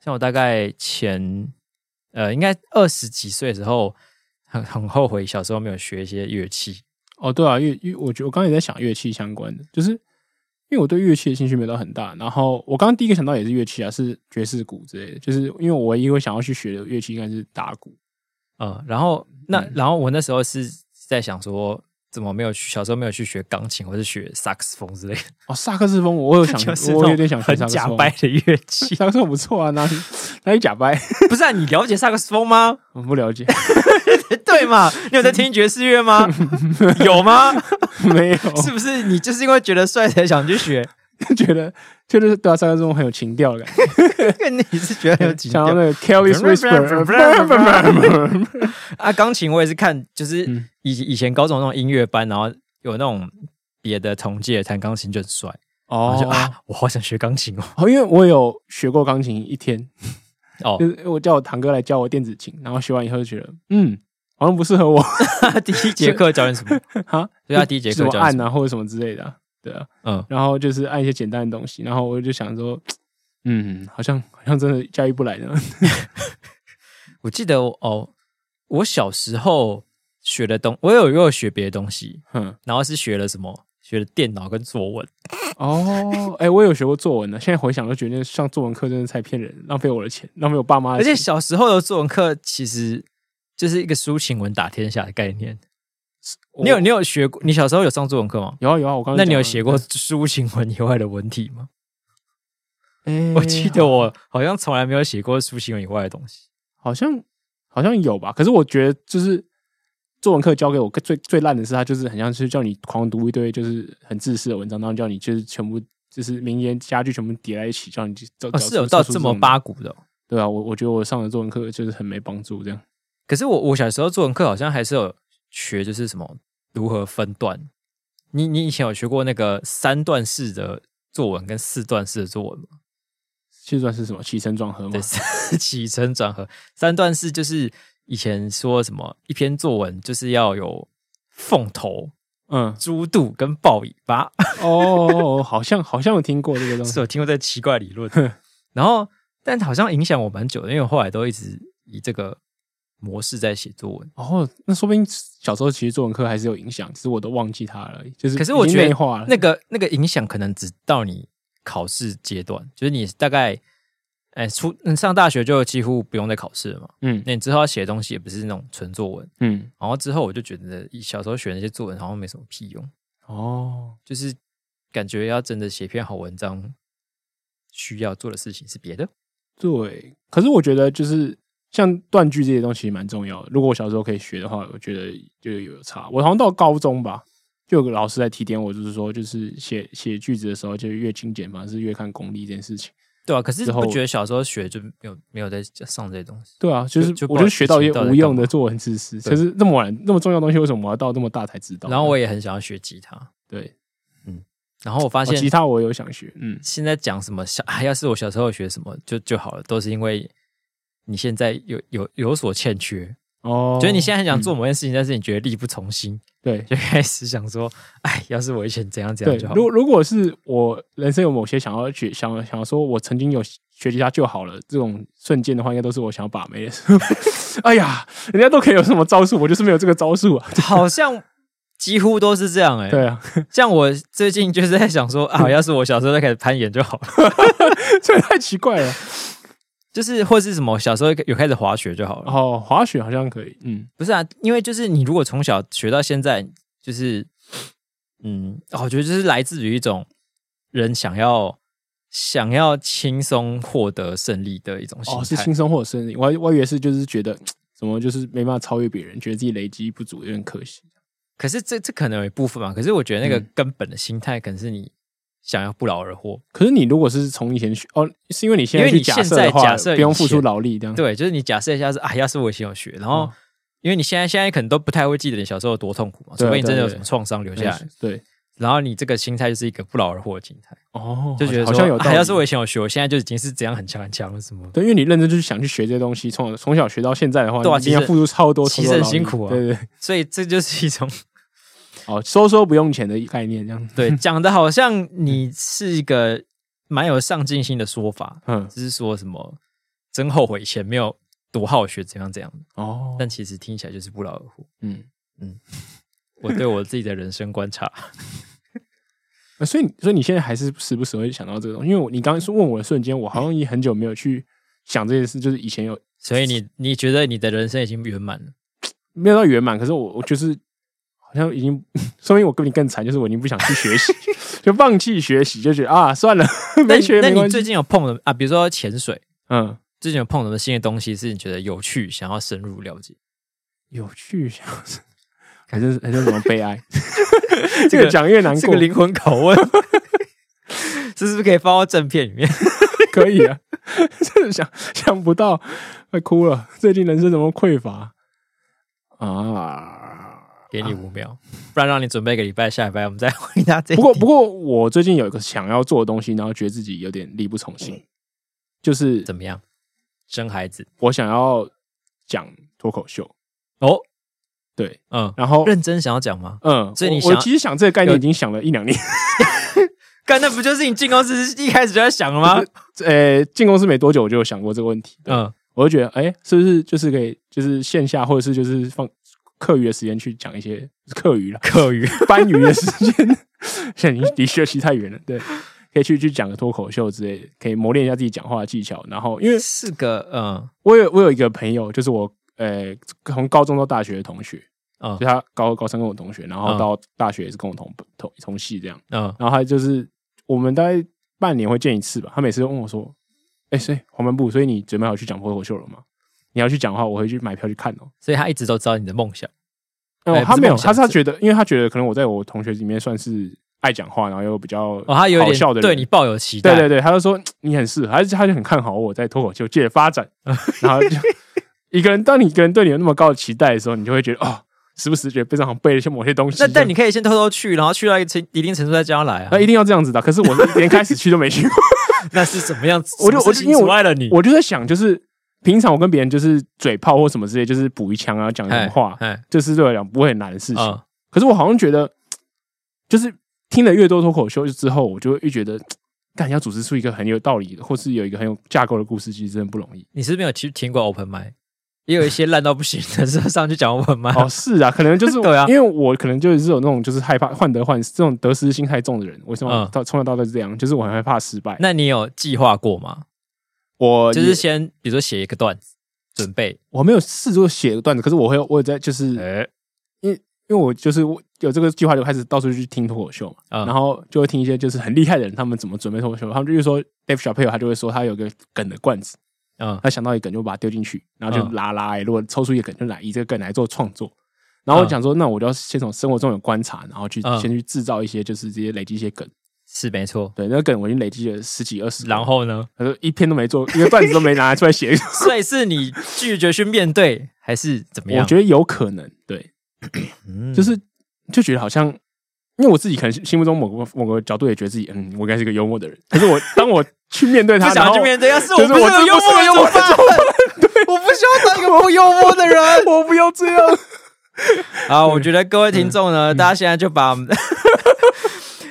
像我大概前呃，应该二十几岁的时候，很很后悔小时候没有学一些乐器。哦，对啊，乐乐，我觉得我刚刚也在想乐器相关的，就是因为我对乐器的兴趣没有到很大。然后我刚刚第一个想到也是乐器啊，是爵士鼓之类的。就是因为我唯一会想要去学的乐器应该是打鼓。嗯，然后那、嗯、然后我那时候是在想说。怎么没有去？小时候没有去学钢琴，或是学萨克斯风之类的？哦，萨克斯风，我有想，我有点想学。很假掰的乐器，萨克斯风不错啊，哪里哪里假掰？不是啊，你了解萨克斯风吗？我不了解。对嘛？你有在听爵士乐吗？有吗？没有。是不是你就是因为觉得帅才想去学？觉得就是对啊，萨克斯风很有情调的感觉。你是觉得很有情调？像那个 Kelly's Whisper。啊，钢琴我也是看，就是以以前高中那种音乐班，然后有那种别的同届弹钢琴就很帅哦。就啊，我好想学钢琴哦。哦，因为我有学过钢琴一天哦，就是我叫我堂哥来教我电子琴，然后学完以后就觉得，嗯，好像不适合我。第一节课教你什么？哈，对啊，第一节课教按啊，或者什么之类的。对啊，嗯，然后就是按一些简单的东西，然后我就想说，嗯，好像好像真的驾驭不来呢。我记得哦，我小时候学的东，我有有学别的东西，嗯，然后是学了什么？学了电脑跟作文。哦，哎，我有学过作文呢。现在回想都觉得上作文课真的太骗人，浪费我的钱，浪费我爸妈的钱。而且小时候的作文课其实就是一个抒情文打天下的概念。你有你有学过？你小时候有上作文课吗？有啊有啊，我刚刚。那你有写过抒情文以外的文体吗？欸、我记得我好像从来没有写过抒情文以外的东西，好像好像有吧。可是我觉得，就是作文课教给我最最烂的是，他就是很像是叫你狂读一堆就是很自私的文章，然后叫你就是全部就是名言佳句全部叠在一起，叫你就、哦、是有到这么八股的、哦，对啊。我我觉得我上的作文课就是很没帮助，这样。可是我我小时候作文课好像还是有。学就是什么如何分段？你你以前有学过那个三段式的作文跟四段式的作文吗？四段是什么？起承转合吗？对，起承转合。三段式就是以前说什么一篇作文就是要有凤头、嗯，猪肚跟豹尾巴。哦，好像好像有听过这个东西，是有听过这奇怪理论。然后，但好像影响我蛮久的，因为我后来都一直以这个。模式在写作文哦，那说不定小时候其实作文课还是有影响，只是我都忘记它了。就是，可是我觉得那个那个影响可能只到你考试阶段，就是你大概哎出上大学就几乎不用再考试了嘛。嗯，那你之后要写的东西也不是那种纯作文。嗯，然后之后我就觉得小时候学那些作文好像没什么屁用哦，就是感觉要真的写篇好文章，需要做的事情是别的。对，可是我觉得就是。像断句这些东西蛮重要的。如果我小时候可以学的话，我觉得就有差。我好像到高中吧，就有个老师在提点我，就是说，就是写写句子的时候，就越精简反而，是越看功力这件事情。对啊，可是不觉得小时候学就没有没有在上这些东西？对啊，就是就我就学到一些无用的作文知识。可是那么晚那么重要的东西，为什么我要到那么大才知道？然后我也很想要学吉他。对，嗯。然后我发现、哦、吉他我有想学。嗯。现在讲什么小，要是我小时候学什么就就好了，都是因为。你现在有有有所欠缺哦，觉得你现在很想做某件事情，嗯、但是你觉得力不从心，对，就开始想说，哎，要是我以前怎样怎样就好。如如果是我人生有某些想要学，想想要说，我曾经有学吉他就好了，这种瞬间的话，应该都是我想要把妹的时候。哎呀，人家都可以有什么招数，我就是没有这个招数啊。好像几乎都是这样哎、欸。对啊，像我最近就是在想说，啊，要是我小时候再开始攀岩就好了，这也太奇怪了。就是或是什么小时候有开始滑雪就好了。哦，滑雪好像可以。嗯，不是啊，因为就是你如果从小学到现在，就是嗯，我觉得就是来自于一种人想要想要轻松获得胜利的一种心态。哦，是轻松获得胜利。我我以为是就是觉得 怎么就是没办法超越别人，觉得自己累积不足有点可惜。可是这这可能有一部分嘛。可是我觉得那个根本的心态可能是你。想要不劳而获，可是你如果是从以前学哦，是因为你现在去假设的话，假设不用付出劳力这样。对，就是你假设一下是啊，要是我以前有学，然后、嗯、因为你现在现在可能都不太会记得你小时候有多痛苦嘛，除非你真的有什么创伤留下来。对，对，然后你这个心态就是一个不劳而获的心态哦，就觉得好像有，还、啊、要是我以前有学，我现在就已经是怎样很强很强了什么？对，因为你认真就是想去学这些东西，从从小学到现在的话，对啊，你要付出超多，其实很辛苦啊。对，对对，所以这就是一种。哦，收说不用钱的概念，这样子对，讲的好像你是一个蛮有上进心的说法，嗯，就是说什么真后悔以前没有多好学怎样怎样哦，但其实听起来就是不劳而获。嗯嗯，我对我自己的人生观察，所以所以你现在还是时不时会想到这个东西，因为我你刚刚说问我的瞬间，我好像也很久没有去想这件事，就是以前有，所以你你觉得你的人生已经圆满了？没有到圆满，可是我我就是好像已经，说明我跟你更惨，就是我已经不想去学习，就放弃学习，就觉得啊算了，没学没关系。那你最近有碰的啊？比如说潜水，嗯，最近有碰什么新的东西是你觉得有趣，想要深入了解？有趣，想要还是还是什么悲哀？这个讲越难过，这个灵魂拷问，这是不是可以放到正片里面？可以啊，真的想想不到，快哭了。最近人生怎么匮乏？啊，给你五秒，不然让你准备一个礼拜，下礼拜我们再回答这。不过，不过我最近有一个想要做的东西，然后觉得自己有点力不从心，就是怎么样？生孩子？我想要讲脱口秀哦，对，嗯，然后认真想要讲吗？嗯，所以你我其实想这个概念已经想了一两年，干那不就是你进公司一开始就在想了吗？呃，进公司没多久我就有想过这个问题，嗯。我就觉得，哎、欸，是不是就是可以，就是线下或者是就是放课余的时间去讲一些课余了，课余 班余的时间，现在离学习太远了。对，可以去去讲个脱口秀之类的，可以磨练一下自己讲话的技巧。然后，因为是个，嗯，我有我有一个朋友，就是我，呃，从高中到大学的同学，嗯，就他高高三跟我同学，然后到大学也是跟我同同同系这样，嗯，然后他就是我们大概半年会见一次吧，他每次都问我说。哎，所以黄门部，所以你准备好去讲脱口秀了吗？你要去讲的话，我会去买票去看哦。所以他一直都知道你的梦想。哦，他没有，他是他觉得，因为他觉得可能我在我同学里面算是爱讲话，然后又比较哦，他有点笑的人，对你抱有期待。对对对，他就说你很适合，他就他就很看好我在脱口秀界的发展。然后就一个人，当你一个人对你有那么高的期待的时候，你就会觉得哦，时不时觉得非常好背了一些某些东西。那但你可以先偷偷去，然后去到一程一定程度再叫他来啊。那一定要这样子的。可是我连开始去都没去过。那是怎么样？我就我就因为阻碍了你，我就在想，就是平常我跟别人就是嘴炮或什么之类，就是补一枪啊，讲什么话，就是对我来讲不会很难的事情。嗯、可是我好像觉得，就是听了越多脱口秀之后，我就会越觉得，干要组织出一个很有道理的，或是有一个很有架构的故事，其实真的不容易。你是不是没有听听过 Open Mic？也有一些烂到不行的，是上去讲 Open Mic。哦，是啊，可能就是 对啊，因为我可能就是有那种就是害怕患得患失这种得失心太重的人。为什么到从小到大是这样？就是我很害怕失败。那你有计划过吗？我就是先比如说写一个段子，准备。我没有试过写一个段子，可是我会我有在就是，因为因为我就是有这个计划，就开始到处去听脱口秀嘛，然后就会听一些就是很厉害的人，他们怎么准备脱口秀。他们就是说，Dave Chappelle 他就会说他有个梗的罐子。嗯，他想到一个梗就把它丢进去，然后就拉拉、欸。如果抽出一个梗，就来以这个梗来做创作。然后我讲说，那我就要先从生活中有观察，然后去先去制造一些，就是这些累积一些梗。是没错，对，那个梗我已经累积了十几二十。然后呢，他说一篇都没做，一个段子都没拿出来写。所以是你拒绝去面对，还是怎么样？我觉得有可能，对，就是就觉得好像。因为我自己可能心目中某个某个角度也觉得自己，嗯，我应该是个幽默的人。可是我 当我去面对他，不想去面对，要是我不是个幽默的幽默的对，我不需要当一个不幽默的人，我不要这样。好，我觉得各位听众呢，大家现在就把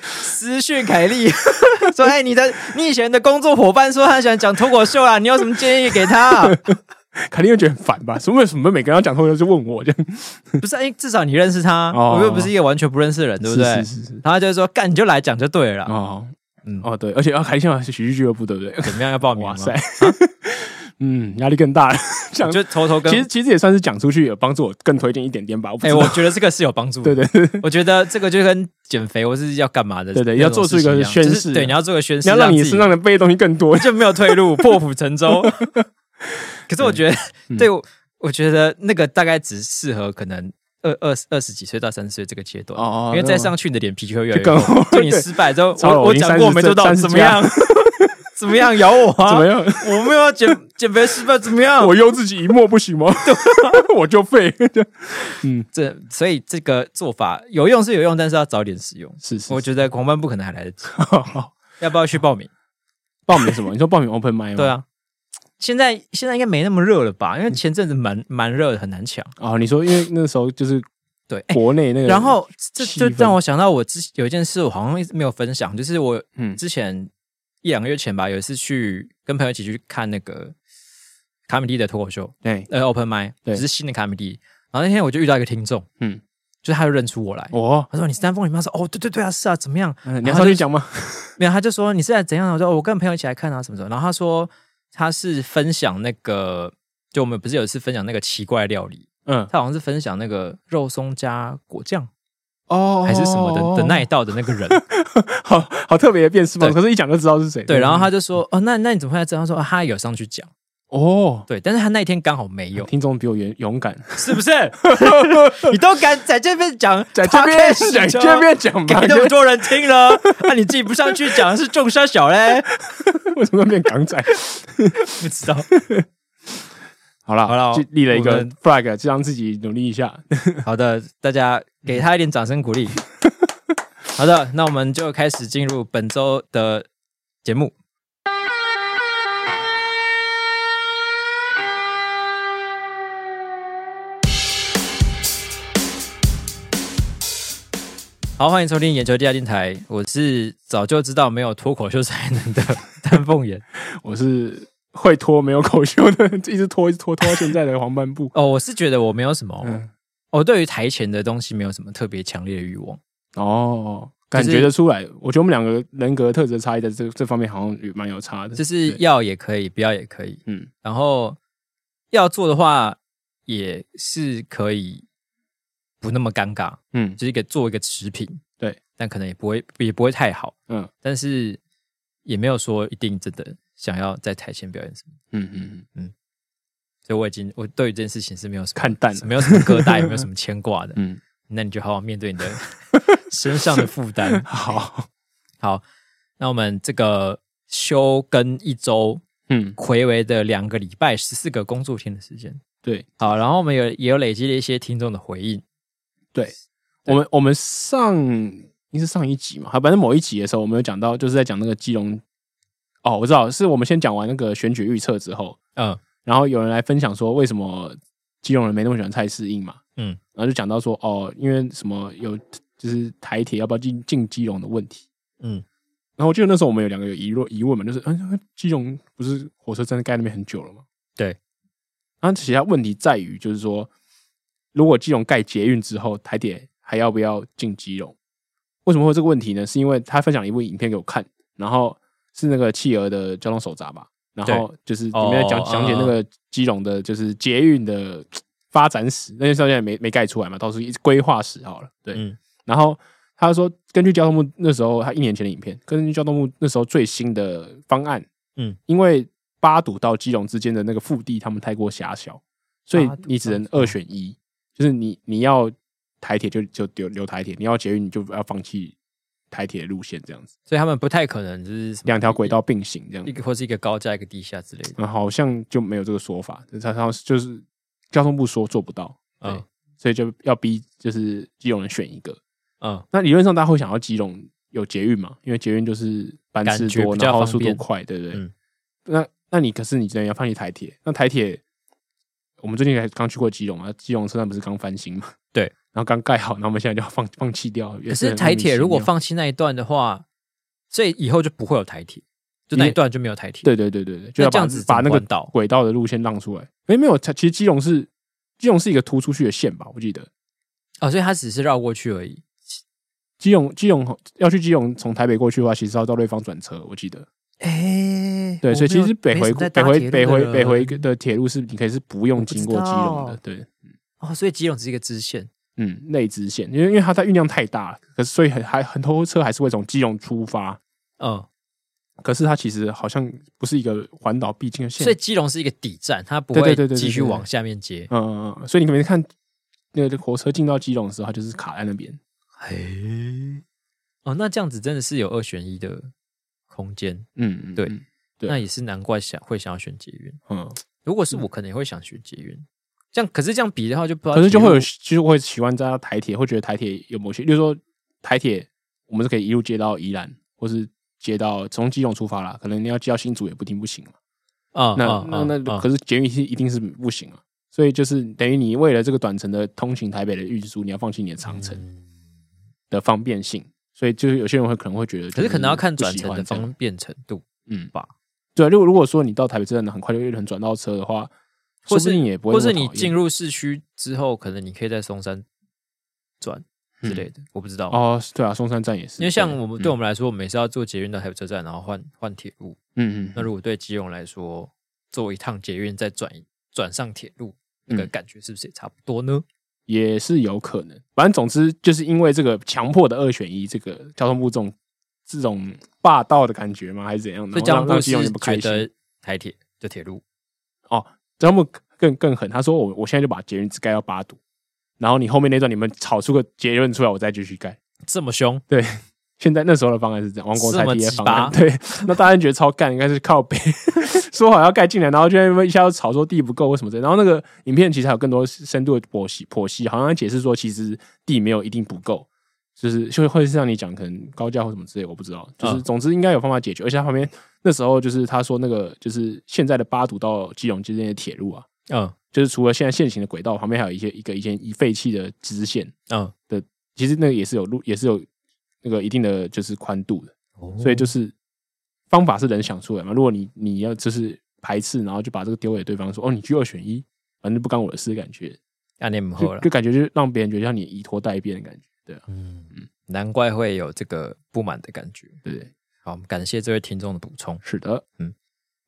私讯凯莉 说：“哎，你的你以前的工作伙伴说他喜欢讲脱口秀啊，你有什么建议给他？”肯定会觉得很烦吧？什么什么每个人要讲脱口秀就问我这样，不是？哎，至少你认识他，我又不是一个完全不认识的人，对不对？是是是。然后就是说，干你就来讲就对了。哦，嗯，哦对，而且要开心啊，是喜剧俱乐部，对不对？怎么样要报名？哇塞，嗯，压力更大了。讲就偷偷跟，其实其实也算是讲出去，有帮助我更推荐一点点吧。哎，我觉得这个是有帮助。对对，我觉得这个就跟减肥或是要干嘛的，对对，要做出一个宣誓。对，你要做个宣誓，你要让你身上的背的东西更多，就没有退路，破釜沉舟。可是我觉得，对，对我，我觉得那个大概只适合可能二二二十几岁到三十岁这个阶段，哦，因为再上去你的脸皮就会越来越厚。就你失败之后，我我讲过我没做到，怎么样？怎么样？咬我啊？怎么样？我没有要减减肥失败，怎么样？我用自己一默不行吗？我就废。嗯，这所以这个做法有用是有用，但是要早点使用。是是，我觉得狂奔不可能还来得及。要不要去报名？报名什么？你说报名 Open Mic 吗？对啊。现在现在应该没那么热了吧？因为前阵子蛮蛮热的，很难抢啊。你说，因为那时候就是对国内那个，然后这就让我想到我之有一件事，我好像一直没有分享，就是我嗯之前一两个月前吧，有一次去跟朋友一起去看那个卡米蒂的脱口秀，对，呃，open mic，对，是新的卡米蒂。然后那天我就遇到一个听众，嗯，就是他就认出我来，哦，他说你是丹凤眼吗？说哦，对对对啊，是啊，怎么样？嗯，你要上去讲吗？没有，他就说你是在怎样？我说我跟朋友一起来看啊，什么什么。然后他说他是分享那个，就我们不是有一次分享那个奇怪料理，嗯，他好像是分享那个肉松加果酱。哦，还是什么的的那一道的那个人，好好特别的辨识吗？可是，一讲就知道是谁。对，然后他就说：“哦，那那你怎么会知道？”他说：“他有上去讲。”哦，对，但是他那一天刚好没有。听众比我勇勇敢，是不是？你都敢在这边讲，在这边讲，在这边讲，给那么多人听了，那你自己不上去讲是众山小嘞？为什么变港仔？不知道。好了好了，立了一个 flag，就让自己努力一下。好的，大家给他一点掌声鼓励。好的，那我们就开始进入本周的节目。好，欢迎收听眼球地下电台，我是早就知道没有脱口秀才能的丹凤眼，我是。会拖没有口秀的，一直拖一直拖拖到现在的黄斑部。哦，我是觉得我没有什么，嗯、我对于台前的东西没有什么特别强烈的欲望。哦，感觉得出来。我觉得我们两个人格特质差异在这这方面好像也蛮有差的。就是要也可以，不要也可以。嗯，然后要做的话也是可以不那么尴尬。嗯，就是给做一个持平。对，但可能也不会也不会太好。嗯，但是也没有说一定真的。想要在台前表演什么？嗯嗯嗯嗯，所以我已经我对于这件事情是没有什么看淡了，没有什么疙瘩，也没有什么 牵挂的。嗯，那你就好好面对你的 身上的负担。好好，那我们这个休更一周，嗯，睽违的两个礼拜，十四个工作天的时间。对，好，然后我们有也有累积了一些听众的回应。对，对我们我们上应该是上一集嘛，好，反正某一集的时候，我们有讲到，就是在讲那个基隆。哦，我知道，是我们先讲完那个选举预测之后，嗯，然后有人来分享说，为什么基隆人没那么喜欢蔡适应嘛，嗯，然后就讲到说，哦，因为什么有就是台铁要不要进进基隆的问题，嗯，然后我记得那时候我们有两个有疑问疑问嘛，就是，嗯，基隆不是火车站盖那边很久了吗？对，然后其他问题在于，就是说，如果基隆盖捷运之后，台铁还要不要进基隆？为什么会有这个问题呢？是因为他分享了一部影片给我看，然后。是那个企鹅的交通手札吧，然后就是里面讲讲解那个基隆的，就是捷运的发展史，那些现在没没盖出来嘛，到时候一规划史好了。对，嗯、然后他说，根据交通部那时候他一年前的影片，根据交通部那时候最新的方案，嗯，因为八堵到基隆之间的那个腹地他们太过狭小，所以你只能二选一，就是你你要台铁就就留留台铁，你要捷运你就要放弃。台铁路线这样子，所以他们不太可能就是两条轨道并行这样，一个或是一个高架一个地下之类的。嗯，好像就没有这个说法，他他就是交通部说做不到，嗯，所以就要逼就是基隆人选一个，嗯，那理论上大家会想要基隆有捷运嘛，因为捷运就是班次多，然后速度快，对不对？嗯，那那你可是你真的要放弃台铁，那台铁我们最近还刚去过基隆啊，基隆车站不是刚翻新嘛？对，然后刚盖好，然后我们现在就要放 放弃掉。可是台铁如果放弃那一段的话，所以以后就不会有台铁，就那一段就没有台铁。对对对对对，就要这样子把那个轨道的路线让出来。哎，没有，其实基隆是基隆是一个突出去的线吧？我记得。哦，所以它只是绕过去而已。基隆基隆要去基隆，从台北过去的话，其实要到瑞芳转车。我记得。哎，对，所以其实北回北回北回北回的铁路是你可以是不用经过基隆的。对。哦，所以基隆只是一个支线，嗯，内支线，因为因为它在运量太大了，可是所以很还很多车还是会从基隆出发，嗯，可是它其实好像不是一个环岛必经的线，所以基隆是一个底站，它不会继续往下面接，嗯嗯嗯，所以你可能看那个火车进到基隆的时候，它就是卡在那边，嘿，哦，那这样子真的是有二选一的空间，嗯嗯，对，那也是难怪想会想要选捷运，嗯，如果是我，可能也会想选捷运。这样，可是这样比的话，就不知道。可是就会有，其实我会喜欢在台铁，会觉得台铁有某些，例如说台铁，我们是可以一路接到宜兰，或是接到从基隆出发啦。可能你要接到新竹也不定不行啊。那那那，可是捷运是一定是不行啊。所以就是等于你为了这个短程的通勤台北的运输，你要放弃你的长程的方便性。所以就是有些人会可能会觉得，可是可能要看转乘的方便程度，嗯吧。对，如果如果说你到台北车站很快就有人转到车的话，或是你也不会，或是你进入市区之后，可能你可以在松山转之类的，嗯、我不知道哦。对啊，松山站也是，因为像我们对我们来说，我们每次要坐捷运到台北车站，然后换换铁路，嗯嗯。那如果对基隆来说，坐一趟捷运再转转上铁路，那个感觉是不是也差不多呢？也是有可能。反正总之，就是因为这个强迫的二选一，这个交通部这种这种霸道的感觉吗？还是怎样的？所以交通部是觉得台铁就铁路哦，交通部更更狠，他说我我现在就把捷运只盖到八堵，然后你后面那段你们吵出个结论出来，我再继续盖。这么凶？对。现在那时候的方案是这样，王国才提的方案，对，那大家觉得超干，应该是靠北，说好要盖进来，然后就因为一下子吵说地不够为什么的，然后那个影片其实还有更多深度的剖析，剖析好像解释说其实地没有一定不够，就是就会是让你讲可能高架或什么之类，我不知道，就是总之应该有方法解决，而且他旁边那时候就是他说那个就是现在的八堵到基隆之间的铁路啊，嗯，就是除了现在现行的轨道旁边还有一些一个一些已废弃的支线，嗯。的，其实那个也是有路也是有。那个一定的就是宽度的，所以就是方法是人想出来嘛。如果你你要就是排斥，然后就把这个丢给对方说哦，你居二选一，反正不干我的事，感觉那你们后了，就感觉就让别人觉得像你以拖待变的感觉，对啊，嗯嗯，难怪会有这个不满的感觉，对？好，我们感谢这位听众的补充，是的，嗯。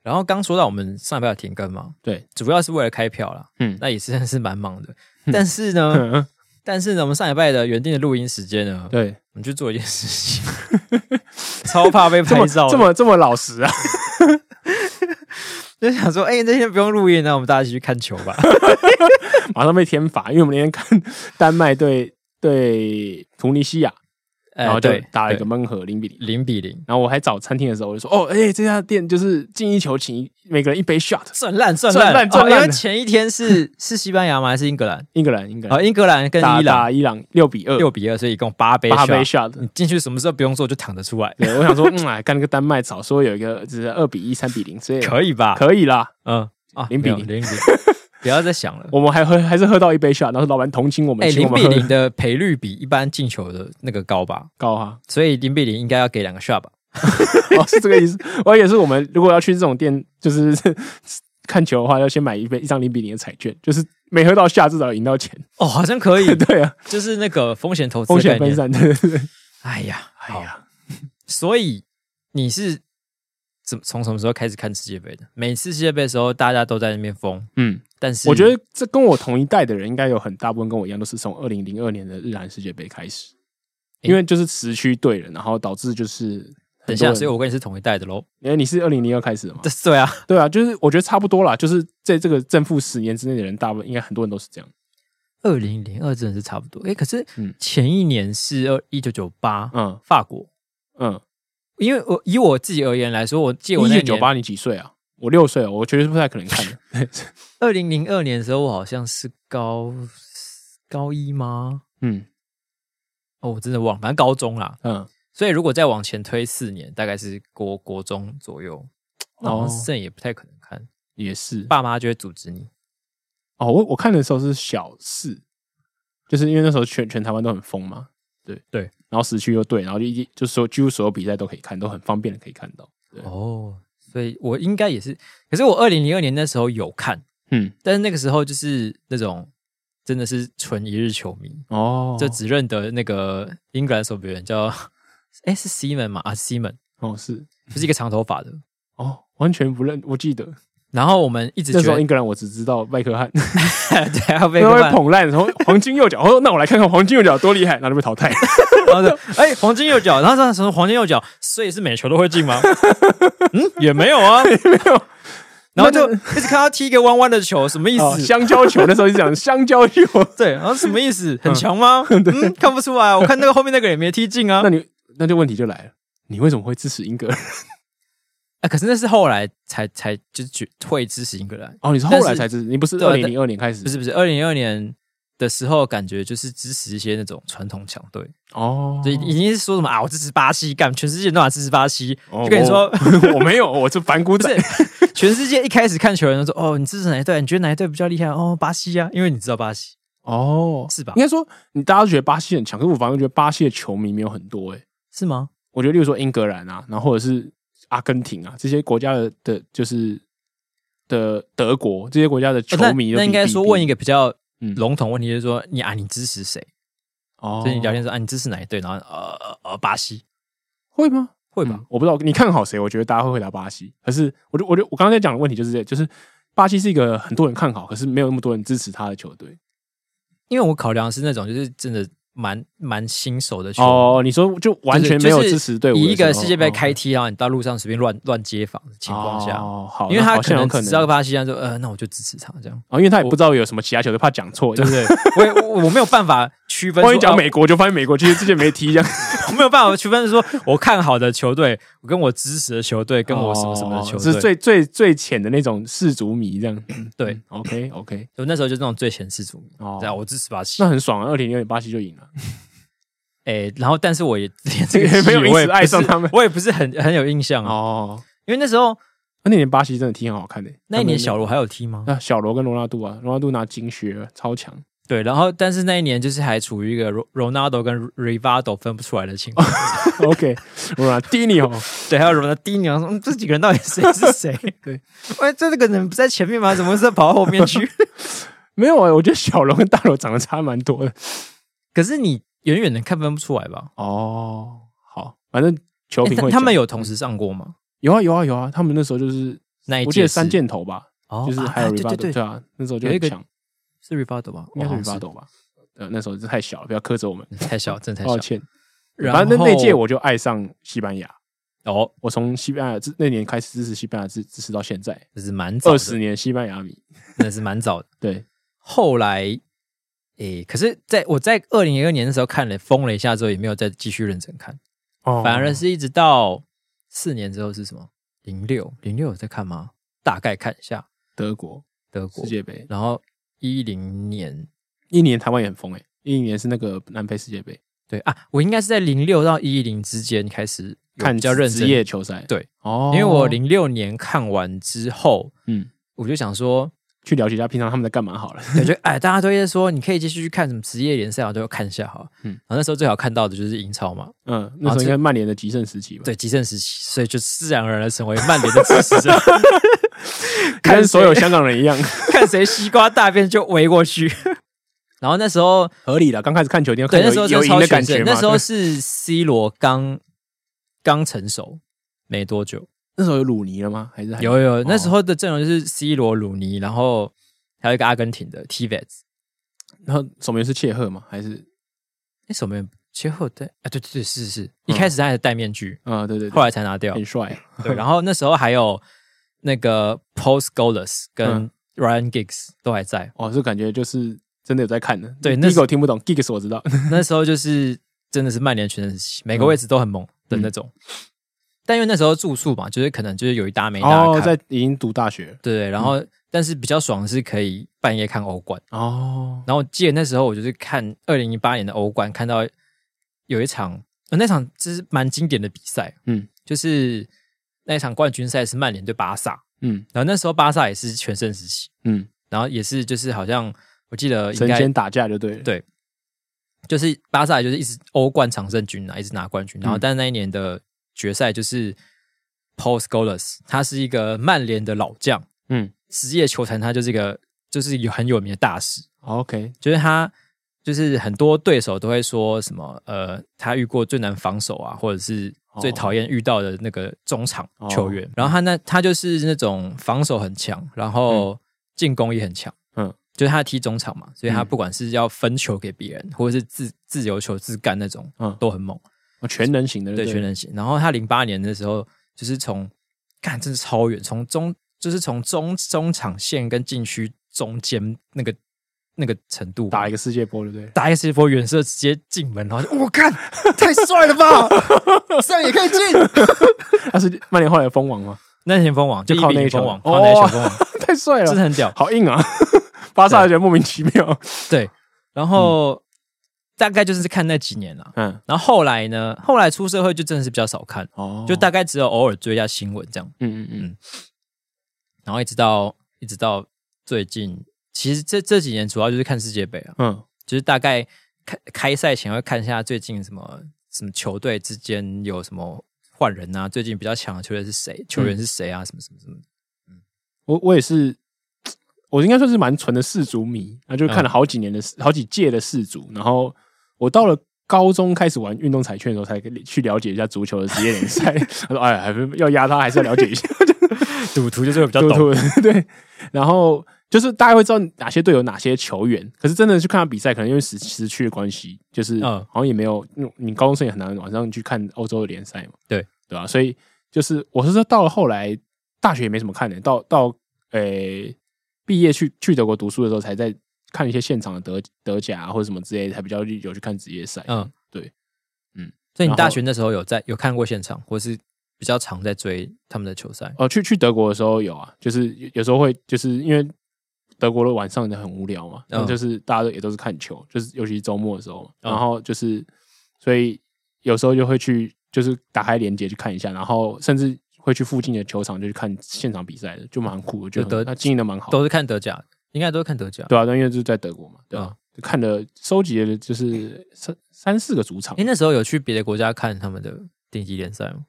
然后刚说到我们上礼拜停更嘛，对，主要是为了开票啦，嗯，那也是真 是蛮忙的，但是呢。但是呢，我们上礼拜的原定的录音时间呢？对，我们去做一件事情，超怕被拍照这，这么这么老实啊！就想说，哎、欸，那天不用录音，那我们大家一起去看球吧。马上被天罚，因为我们那天看丹麦对对突尼西亚。然后就打了一个闷和零比零，零比零。然后我还找餐厅的时候，我就说：“哦，哎，这家店就是进一球，请每个人一杯 shot，算烂算烂算烂。因为前一天是是西班牙吗？还是英格兰？英格兰，英格兰。哦，英格兰跟伊朗，打伊朗六比二，六比二，所以一共八杯八杯 shot。你进去什么时候不用做就躺着出来。对，我想说，嗯，哎，干那个丹麦早说有一个就是二比一、三比零，所以可以吧？可以啦，嗯啊，零比零，零比零。不要再想了，我们还喝，还是喝到一杯 shot，然后老板同情我们。哎，零比零的赔率比一般进球的那个高吧？高哈，所以零比零应该要给两个 shot 吧？哦，是这个意思。我也是，我们如果要去这种店，就是 看球的话，要先买一杯一张零比零的彩券，就是没喝到 shot 至少赢到钱。哦，好像可以。对啊，就是那个风险投资，风险分散。对对对。哎呀，哎呀，所以你是。从什么时候开始看世界杯的？每次世界杯的时候，大家都在那边疯。嗯，但是我觉得这跟我同一代的人，应该有很大部分跟我一样，都是从二零零二年的日韩世界杯开始。因为就是时区对了，然后导致就是等一下，所以我跟你是同一代的喽。因为你是二零零二开始的嘛？对啊，对啊，就是我觉得差不多啦。就是在这个正负十年之内的人，大部分应该很多人都是这样。二零零二真的是差不多。哎，可是前一年是二一九九八，嗯，法国，嗯。因为我以我自己而言来说，我记得我那年九八，你几岁啊？我六岁，我觉得是不太可能看的。二零零二年的时候，我好像是高高一吗？嗯，哦，我真的忘了，反正高中啦。嗯，所以如果再往前推四年，大概是国国中左右，那好像这也不太可能看。也是，爸妈就会阻止你。哦，我我看的时候是小四，就是因为那时候全全台湾都很疯嘛。对对，然后时区又对，然后就一就是说几乎所有比赛都可以看，都很方便的可以看到。哦，所以我应该也是，可是我二零零二年那时候有看，嗯，但是那个时候就是那种真的是纯一日球迷哦，就只认得那个英格兰守门员叫，哎是西门嘛啊西门哦是，就是一个长头发的哦，完全不认，我记得。然后我们一直觉得英格兰，我只知道麦克汉，对，还有被捧烂，然后黄金右脚，我说那我来看看黄金右脚多厉害，然后就被淘汰。然后说，哎，黄金右脚，然后说什么黄金右脚，所以是每球都会进吗？嗯，也没有啊，也 没有。然后就一直看他踢一个弯弯的球，什么意思？香蕉球，那时候就讲香蕉球，对，然后什么意思？很强吗？嗯，看不出来，我看那个后面那个也没踢进啊。那你那就问题就来了，你为什么会支持英格兰？啊！可是那是后来才才就是会支持英格兰哦。你是后来才支持，你不是二零零二年开始？不是不是，二零零二年的时候感觉就是支持一些那种传统强队哦。就已经是说什么啊，我支持巴西，干全世界都想支持巴西。就跟你说，我没有，我 是反骨仔。全世界一开始看球的人都说，哦，你支持哪一队？你觉得哪一队比较厉害？哦，巴西啊，因为你知道巴西哦，是吧？应该说，你大家都觉得巴西很强，可是我反而觉得巴西的球迷没有很多，哎，是吗？我觉得，例如说英格兰啊，然后或者是。阿根廷啊这些国家的的，就是的德国这些国家的球迷，哦、那，那应该说问一个比较嗯笼统问题，就是说你啊，你支持谁？哦，所以你聊天说啊，你支持哪一队？然后呃呃，巴西会吗？会吧、嗯？我不知道，你看好谁？我觉得大家会回答巴西。可是，我就我就我刚才讲的问题就是这，就是巴西是一个很多人看好，可是没有那么多人支持他的球队。因为我考量的是那种就是真的。蛮蛮新手的球哦，你说就完全没有支持队伍，以一个世界杯开踢，然后你到路上随便乱乱接访的情况下，哦，好，因为他可能只知道巴西，他说呃，那我就支持他这样。哦，因为他也不知道有什么其他球队，怕讲错，对不对？我也我没有办法区分。万一讲美国，就发现美国其实之前没踢这样，我没有办法区分说，我看好的球队，我跟我支持的球队，跟我什么什么的球队，是最最最浅的那种世足迷这样。对，OK OK，就那时候就那种最浅世足迷。哦，对啊，我支持巴西，那很爽啊！二零零二巴西就赢了。哎、欸，然后但是我也连这个也 没有因此爱上他们，我也不是很很有印象哦。因为那时候那年巴西真的踢很好看的。那一年小罗还有踢吗？啊，小罗跟罗纳度啊，罗纳度拿金靴，超强。对，然后但是那一年就是还处于一个罗罗纳度跟 Rivaldo 分不出来的情况。OK，罗纳迪尼奥，对，还有罗纳迪尼奥，说这几个人到底谁是谁？对，喂，这个人不在前面吗？怎么是跑到后面去？没有啊、欸，我觉得小罗跟大罗长得差蛮多的。可是你。远远的看分不出来吧？哦，好，反正球评会、欸、他们有同时上过吗？有啊，有啊，有啊。他们那时候就是那一，我记得三箭头吧，哦、就是还有啊、对对对，对啊，那时候就很强，是 Rivaldo 吧？应该是 Rivaldo 吧？呃，那时候是太小了，不要苛责我们，太小，真的太小，抱歉。反正那那届我就爱上西班牙哦，我从西班牙那年开始支持西班牙，支支持到现在，这是蛮早，二十年西班牙迷，那是蛮早的。对，后来。诶、欸，可是在我在二零一二年的时候看了疯了一下之后，也没有再继续认真看，哦，反而是一直到四年之后是什么？零六零六有在看吗？大概看一下。德国。德国。世界杯，然后一零年。一年台湾也很疯诶，一零年是那个南非世界杯，对啊，我应该是在零六到一零之间开始看比较认真。职业球赛，对哦，因为我零六年看完之后，嗯，我就想说。去了解一下平常他们在干嘛好了。感觉哎，大家都在说你可以继续去看什么职业联赛，我都要看一下哈。嗯，然后那时候最好看到的就是英超嘛。嗯，那时候应该曼联的极盛时期吧。对，极盛时期，所以就自然而然的成为曼联的支持者。跟所有香港人一样，看谁西瓜大便就围过去。然后那时候合理了，刚开始看球，对，那时候有赢的感觉。那时候是 C 罗刚刚成熟没多久。那时候有鲁尼了吗？还是还有有有？那时候的阵容就是 C 罗、鲁尼，然后还有一个阿根廷的 Tevez，然后守门员是切赫吗？还是那，守门员切赫对啊？对对对，是是是，一开始他还戴面具啊，对对，后来才拿掉，很帅。对，然后那时候还有那个 Paul Scholes 跟 Ryan Giggs 都还在。哦，就感觉就是真的有在看的。对，那时候听不懂 Giggs 我知道，那时候就是真的是曼联全盛时期，每个位置都很猛的那种。但因为那时候住宿嘛，就是可能就是有一搭没一搭看，在已经读大学，对对。然后，但是比较爽的是可以半夜看欧冠。哦。然后我记得那时候我就是看二零一八年的欧冠，看到有一场，那场就是蛮经典的比赛，嗯，就是那一场冠军赛是曼联对巴萨，嗯，然后那时候巴萨也是全盛时期，嗯，然后也是就是好像我记得神仙打架就对了，对，就是巴萨就是一直欧冠常胜军啊，一直拿冠军，然后但是那一年的。决赛就是 Paul Scholes，他是一个曼联的老将，嗯，职业球坛他就是一个就是有很有名的大师。OK，就是他就是很多对手都会说什么呃，他遇过最难防守啊，或者是最讨厌遇到的那个中场球员。Oh. 然后他那他就是那种防守很强，然后进攻也很强，嗯，就是他踢中场嘛，所以他不管是要分球给别人，或者是自自由球自干那种，嗯，都很猛。全能型的对，对，全能型。然后他零八年的时候，就是从看，真是超远，从中就是从中中场线跟禁区中间那个那个程度打一个世界波，对不对？打一个世界波远射直接进门，然后我看 太帅了吧，这样也可以进。他是曼联后来的封王吗？那前封王就靠那个封王，靠那个封王，太帅了，真的很屌，好硬啊！巴萨觉得莫名其妙。对，然后。大概就是看那几年了，嗯，然后后来呢？后来出社会就真的是比较少看，哦，就大概只有偶尔追一下新闻这样，嗯嗯嗯。然后一直到一直到最近，其实这这几年主要就是看世界杯啊，嗯，就是大概开开赛前会看一下最近什么什么球队之间有什么换人啊，最近比较强的球员是谁？球员是谁啊？什么什么什么？嗯，我我也是，我应该算是蛮纯的世足迷，那就看了好几年的、嗯、好几届的世足，然后我到了高中开始玩运动彩券的时候，才去了解一下足球的职业联赛。他说：“哎，还是要压他，还是要了解一下。”赌徒就是比较懂，对，然后。就是大家会知道哪些队有、哪些球员，可是真的去看他比赛，可能因为时时区的关系，就是好像也没有。你高中生也很难晚上去看欧洲的联赛嘛，对对吧？所以就是我是说，到了后来大学也没什么看的，到到诶毕业去去德国读书的时候，才在看一些现场的德德甲啊或者什么之类的，才比较有去看职业赛。嗯，对，嗯。所以你大学那时候有在有看过现场，或是比较常在追他们的球赛？哦，去去德国的时候有啊，就是有时候会就是因为。德国的晚上也很无聊嘛，然后就是大家都也都是看球，就是尤其是周末的时候，然后就是所以有时候就会去，就是打开连接去看一下，然后甚至会去附近的球场就去看现场比赛的，就蛮酷的，就德他经营的蛮好，都是看德甲，应该都是看德甲，对啊，因为就是在德国嘛，对啊，就看的收集的就是三三四个主场。哎，那时候有去别的国家看他们的顶级联赛吗？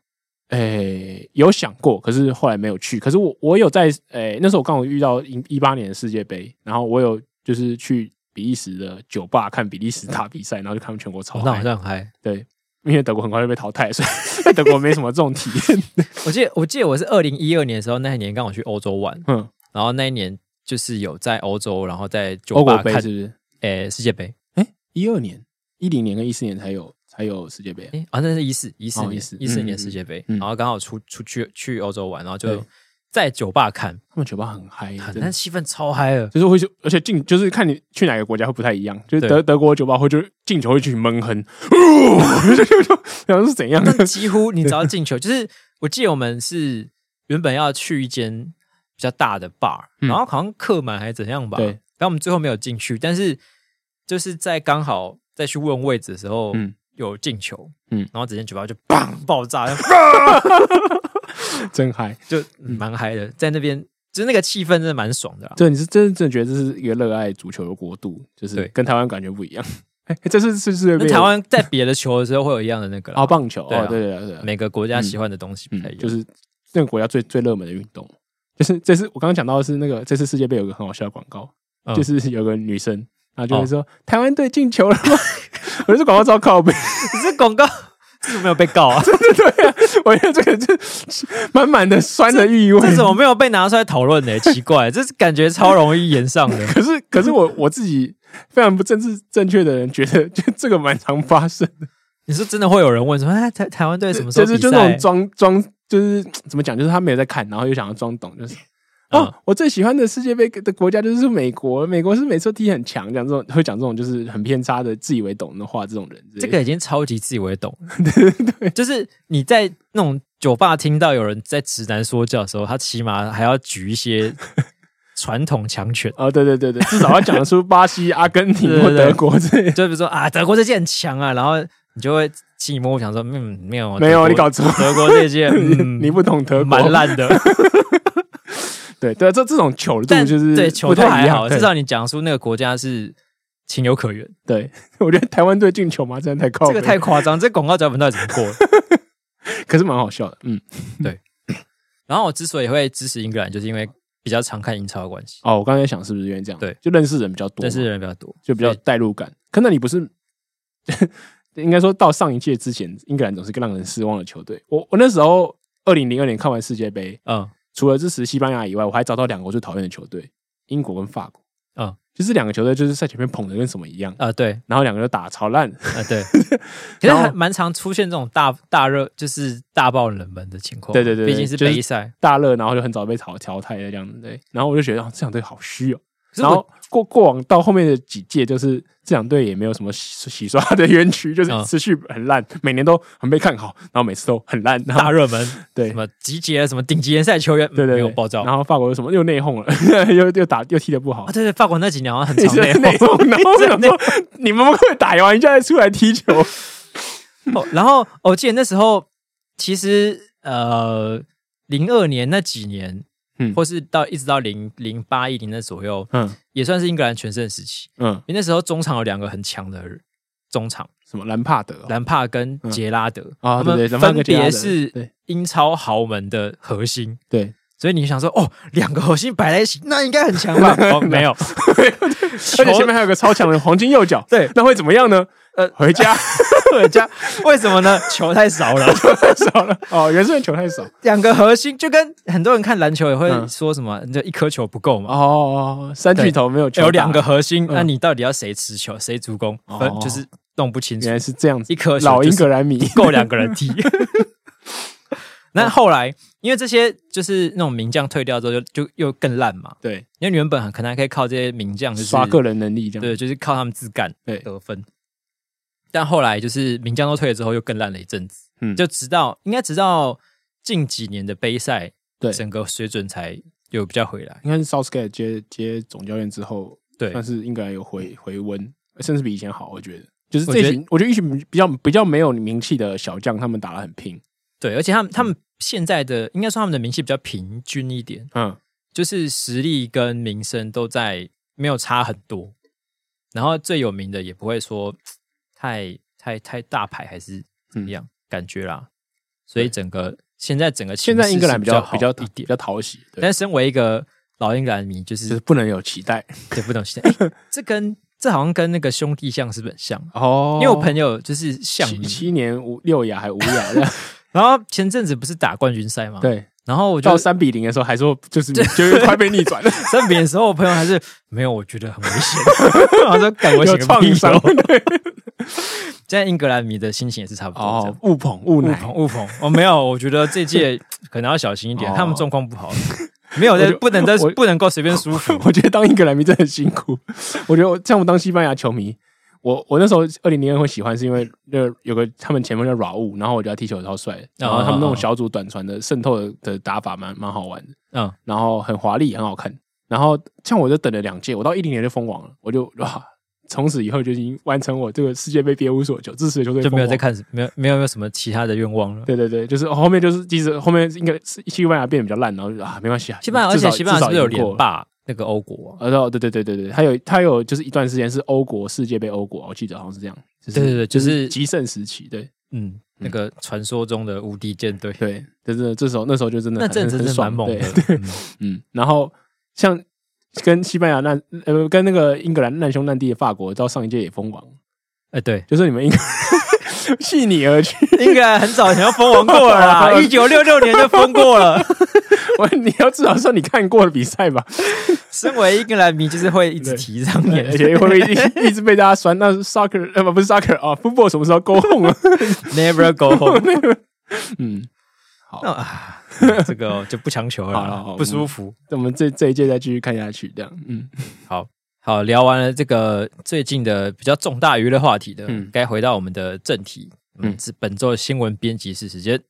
诶、欸，有想过，可是后来没有去。可是我我有在诶、欸，那时候我刚好遇到一一八年的世界杯，然后我有就是去比利时的酒吧看比利时打比赛，然后就看他们全国超嗨，那好像很嗨。对，因为德国很快就被淘汰，所以 在德国没什么这种体验。我记得我记得我是二零一二年的时候，那一年刚好去欧洲玩，嗯，然后那一年就是有在欧洲，然后在酒吧看，是不是？诶、欸，世界杯，诶，一二年、一零年跟一四年才有。才有世界杯，哎，啊，那是一四一四年一四年世界杯，然后刚好出出去去欧洲玩，然后就在酒吧看，他们酒吧很嗨，但气氛超嗨的，就是会去，而且进就是看你去哪个国家会不太一样，就是德德国酒吧会就进球会去闷哼，然后 是怎样？但几乎你只要进球，就是我记得我们是原本要去一间比较大的 bar，然后好像客满还是怎样吧，对，但我们最后没有进去，但是就是在刚好再去问位置的时候，嗯。有进球，嗯，然后整间酒吧就砰爆炸，真嗨，就蛮嗨的，在那边，就是那个气氛真的蛮爽的。对，你是真真的觉得这是一个热爱足球的国度，就是跟台湾感觉不一样。哎，这是是是，台湾在别的球的时候会有一样的那个哦，棒球，对对对，每个国家喜欢的东西不太一样，就是那个国家最最热门的运动，就是这次我刚刚讲到的是那个这次世界杯有个很好笑的广告，就是有个女生。然后就会说、哦、台湾队进球了吗？我是广告超靠背，你这广告怎么没有被告啊？真 的对啊，我觉得这个就满满的酸的意味，这怎么没有被拿出来讨论呢？奇怪，这是感觉超容易炎上的。可是，可是我我自己非常不政治正确的人，觉得就这个蛮常发生的。你是真的会有人问说，哎，台台湾队什么时候？就是就那种装装，就是怎么讲？就是他没有在看，然后又想要装懂，就是。哦，我最喜欢的世界杯的国家就是美国。美国是每次踢很强，讲这种会讲这种就是很偏差的自以为懂的话。这种人，这个已经超级自以为懂。对对对，就是你在那种酒吧听到有人在直男说教的时候，他起码还要举一些 传统强权。哦，对对对对，至少要讲得出巴西、阿根廷或 德国这。就比如说啊，德国这届很强啊，然后你就会心里默默想说，嗯，没有没有，你搞错，德国这届 你不懂德国，蛮烂的。对对，这这种球度就是对球都还好，至少你讲出那个国家是情有可原。对，我觉得台湾队进球嘛，真的太靠这个太夸张，这广告脚本到底怎么过？可是蛮好笑的，嗯，对。然后我之所以会支持英格兰，就是因为比较常看英超的关系。哦，我刚才想是不是因为这样？对，就认识人比较多，认识人比较多，就比较代入感。可那你不是应该说到上一届之前，英格兰总是个让人失望的球队。我我那时候二零零二年看完世界杯，嗯。除了支持西班牙以外，我还找到两个我最讨厌的球队：英国跟法国。嗯，就是两个球队就是在前面捧的跟什么一样啊？对，然后两个就打超烂啊？对，其实还蛮常出现这种大大热，就是大爆冷门的情况。对对对，毕竟是杯赛大热，然后就很早被淘淘汰的这样子。对，然后我就觉得这两队好虚哦。然后过过往到后面的几届，就是这两队也没有什么洗洗刷的冤屈，就是持续很烂，每年都很被看好，然后每次都很烂，大热门，对，什么集结什么顶级联赛球员，对对，没有爆照。然后法国又什么又内讧了，又又打又踢的不好。对对，法国那几年好像很常 内讧。然后想说，你们会打完一下再出来踢球。哦然后我记得那时候，其实呃，零二年那几年。嗯，或是到一直到零零八一零的左右，嗯，也算是英格兰全盛时期，嗯，因为那时候中场有两个很强的，中场，什么兰帕德、哦、兰帕跟杰拉德、嗯、啊，他们分别是英超豪门的核心。对，所以你想说，哦，两个核心摆在一起，那应该很强吧？哦，没有，而且前面还有个超强的黄金右脚。对，那会怎么样呢？呃，回家，回家，为什么呢？球太少了，球太少了。哦，原是球太少。两个核心就跟很多人看篮球也会说什么，就一颗球不够嘛。哦，三巨头没有球，有两个核心，那你到底要谁持球，谁助攻？分就是弄不清楚。原来是这样子，一颗老英格兰迷够两个人踢。那后来，因为这些就是那种名将退掉之后，就就又更烂嘛。对，因为原本很可能还可以靠这些名将刷个人能力，这样对，就是靠他们自干对得分。但后来就是名将都退了之后，又更烂了一阵子。嗯，就直到应该直到近几年的杯赛，对整个水准才有比较回来。应该是 Southgate 接接总教练之后，对，但是应该有回回温，甚至比以前好。我觉得，就是这群，我觉得一群比较比较没有名气的小将，他们打的很拼。对，而且他们他们现在的应该说他们的名气比较平均一点。嗯，就是实力跟名声都在没有差很多。然后最有名的也不会说。太太太大牌还是怎么样、嗯、感觉啦，所以整个现在整个现在英格兰比较比较一点比较讨喜，但身为一个老英格兰迷，就是、就是不能有期待，对，不能期待。欸、这跟这好像跟那个兄弟像是不是很像哦？因为我朋友就是象迷，七年五六亚还五亚的，然后前阵子不是打冠军赛吗？对。然后我就到三比零的时候，还说就是 就是快被逆转了。三比零的时候，我朋友还是没有，我觉得很危险。他说：“感觉有创伤。”对，现在英格兰迷的心情也是差不多。哦，误捧误奶误捧哦，没有，我觉得这届 可能要小心一点，他们状况不好。没有，不能在不能够随便舒服。我觉得当英格兰迷真的很辛苦。我觉得像我当西班牙球迷。我我那时候二零零二会喜欢，是因为那有个他们前锋叫软物，然后我觉得踢球超帅，然后他们那种小组短传的渗透的的打法蛮蛮好玩的，嗯，然后很华丽，很好看。然后像我就等了两届，我到一零年就封王了，我就哇，从此以后就已经完成我这个世界杯别无所求，支持的球队就没有再看，没有没有没有什么其他的愿望了。对对对，就是后面就是即使后面应该是西班牙变得比较烂，然后就啊没关系啊，西班牙而且西班牙是有连霸？那个欧国，呃，对对对对对，他有他有就是一段时间是欧国世界杯欧国，我记得好像是这样。对对对，就是极盛时期，对，嗯，那个传说中的无敌舰队，对，就是这时候那时候就真的那阵子是蛮猛的，嗯，然后像跟西班牙难呃跟那个英格兰难兄难弟的法国，到上一届也封王，哎，对，就是你们应该 弃你而去，英格兰很早以前就封王过了啦，一九六六年就封过了。我你要至少说你看过的比赛吧。身为英格兰迷，就是会一直提上面，而且会不会一直被大家酸？那是 soccer 呃不不是 soccer 啊，football 什么时候 go home 啊？Never go home。嗯，好啊，这个就不强求了，不舒服。那我们这这一届再继续看下去，这样。嗯，好好聊完了这个最近的比较重大娱乐话题的，该回到我们的正题。嗯，是本周的新闻编辑室时间。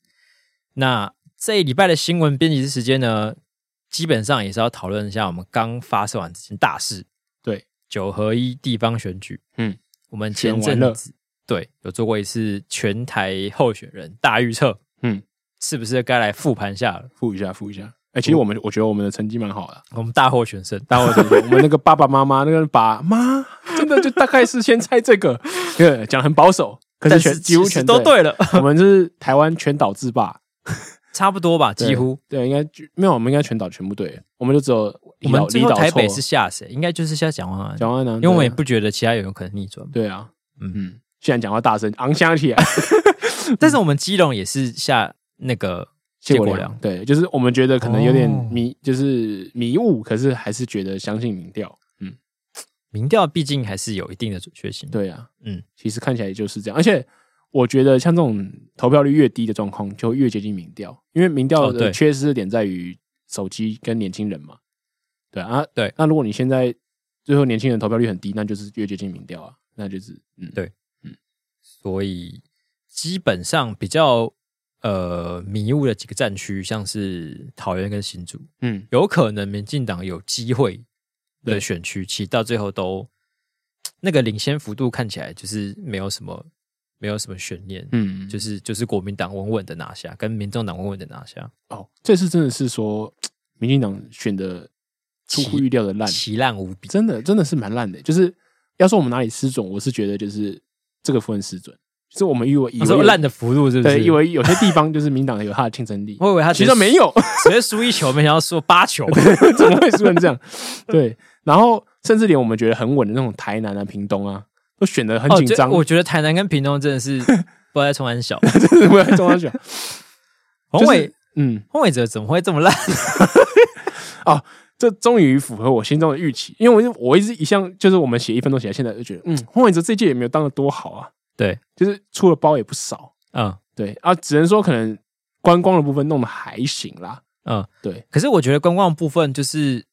那这一礼拜的新闻编辑室时间呢，基本上也是要讨论一下我们刚发生完这件大事，对，九合一地方选举。嗯，我们前阵子对有做过一次全台候选人大预测，嗯，是不是该来复盘下了？复一下，复一下。哎、欸，其实我们我觉得我们的成绩蛮好的，我们大获全胜，大获全胜。我们那个爸爸妈妈那个爸妈，真的就大概是先猜这个，对，讲很保守，可是全是几乎全都对了。我们是台湾全岛制霸。差不多吧，几乎对，应该没有，我们应该全岛全部对，我们就只有我们最后台北是下谁？应该就是下蒋万安，蒋万安，因为我们也不觉得其他有人可能逆转。对啊，嗯嗯，现在讲话大声，昂香起来。但是我们基隆也是下那个谢国良，对，就是我们觉得可能有点迷，就是迷雾，可是还是觉得相信民调。嗯，民调毕竟还是有一定的准确性。对啊，嗯，其实看起来就是这样，而且。我觉得像这种投票率越低的状况，就越接近民调，因为民调的缺失点在于手机跟年轻人嘛。对啊，对。那如果你现在最后年轻人投票率很低，那就是越接近民调啊，那就是嗯，对，嗯。所以基本上比较呃迷雾的几个战区，像是桃园跟新竹，嗯，有可能民进党有机会的选区，其实到最后都那个领先幅度看起来就是没有什么。没有什么悬念，嗯，就是就是国民党稳稳的拿下，跟民众党稳稳的拿下。哦，这次真的是说，民进党选的出乎预料的烂，奇烂无比，真的真的是蛮烂的。就是要说我们哪里失准，我是觉得就是这个部分失准，就是我们以为以为烂的幅度是不是？对，以为有些地方就是民党有他的竞争力，我以为他其实没有，直接输一球，没想到输八球，怎么会输成这样？对，然后甚至连我们觉得很稳的那种台南啊、屏东啊，都选的很紧张。我觉得台南跟屏东真的是 不在冲安小，真的不在冲安小。洪伟，嗯，洪伟哲怎么会这么烂？哦。这终于符合我心中的预期，因为我我一直一向就是我们写一分钟写到，现在就觉得，嗯，洪伟哲这届也没有当的多好啊，对，就是出了包也不少，嗯，对啊，只能说可能观光的部分弄得还行啦，嗯，对。可是我觉得观光的部分就是。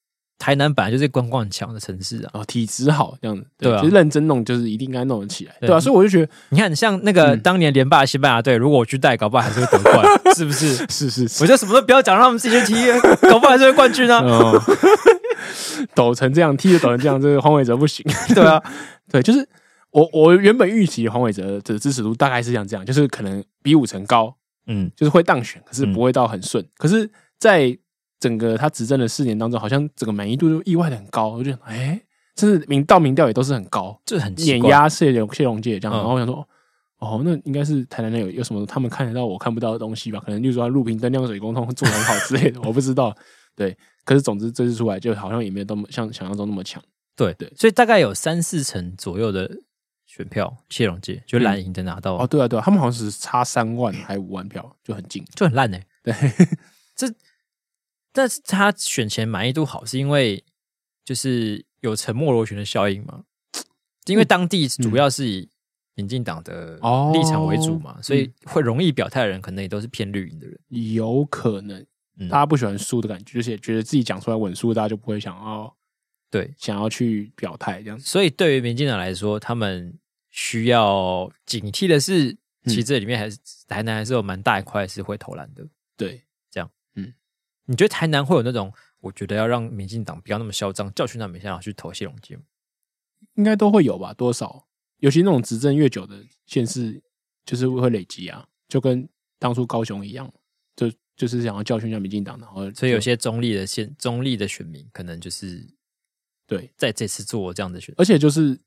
台南本来就是观光很强的城市啊，哦，体质好这样子，对啊，就是认真弄，就是一定应该弄得起来，对啊，所以我就觉得，你看，像那个当年连霸西班牙队，如果我去带，搞不好还是会得冠，是不是？是是是，我觉得什么都不要讲，让他们自己去踢，搞不好还是会冠军啊。抖成这样，踢的抖成这样，这个黄伟哲不行，对啊，对，就是我我原本预期黄伟哲的支持度大概是像这样，就是可能比五成高，嗯，就是会当选，可是不会到很顺，可是，在整个他执政的四年当中，好像整个满意度就意外的很高，我就想，哎，甚至民到民调也都是很高，这很碾压谢荣谢荣介这样。然后我想说，哦，那应该是台南那有有什么他们看得到我看不到的东西吧？可能就是说路平灯亮水沟通做很好之类的，我不知道。对，可是总之这次出来就好像也没有那么像想象中那么强。对对，所以大概有三四成左右的选票，谢龙介就蓝营的拿到。哦，对啊对啊，他们好像是差三万还五万票，就很近，就很烂哎。对，这。但是他选前满意度好，是因为就是有沉默螺旋的效应嘛？因为当地主要是以民进党的立场为主嘛，所以会容易表态的人，可能也都是偏绿营的人。有可能，大家不喜欢输的感觉，就是觉得自己讲出来稳输，大家就不会想要对想要去表态这样。所以对于民进党来说，他们需要警惕的是，其实这里面还是台南还是有蛮大一块是会投蓝的。对。这样，嗯你觉得台南会有那种？我觉得要让民进党不要那么嚣张，教训他们，想要去投谢龙介吗？应该都会有吧，多少？尤其那种执政越久的县市，就是会累积啊，就跟当初高雄一样，就就是想要教训一下民进党，然后所以有些中立的县、中立的选民，可能就是对在这次做这样的选择，而且就是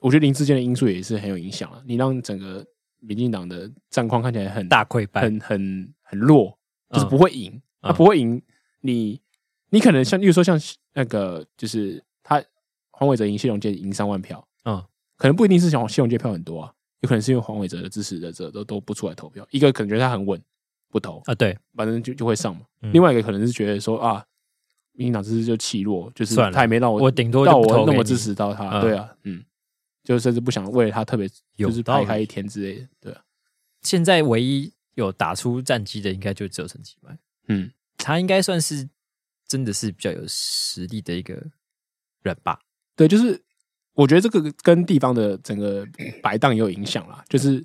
我觉得林志坚的因素也是很有影响啊。你让整个民进党的战况看起来很大溃败，很很很弱，就是不会赢。嗯他不会赢你，你可能像，例如说像那个，就是他黄伟哲赢谢龙介赢三万票，嗯，可能不一定是想谢龙介票很多啊，有可能是因为黄伟哲的支持者都都不出来投票，一个可能觉得他很稳，不投啊，对，反正就就会上嘛。另外一个可能是觉得说啊，民进党支持就气弱，就是他也没让我我顶多到我那么支持到他，对啊，嗯，就甚至不想为了他特别就是排开一天之类的，对啊。现在唯一有打出战绩的，应该就只有陈其迈。嗯，他应该算是真的是比较有实力的一个人吧？对，就是我觉得这个跟地方的整个摆荡也有影响啦。就是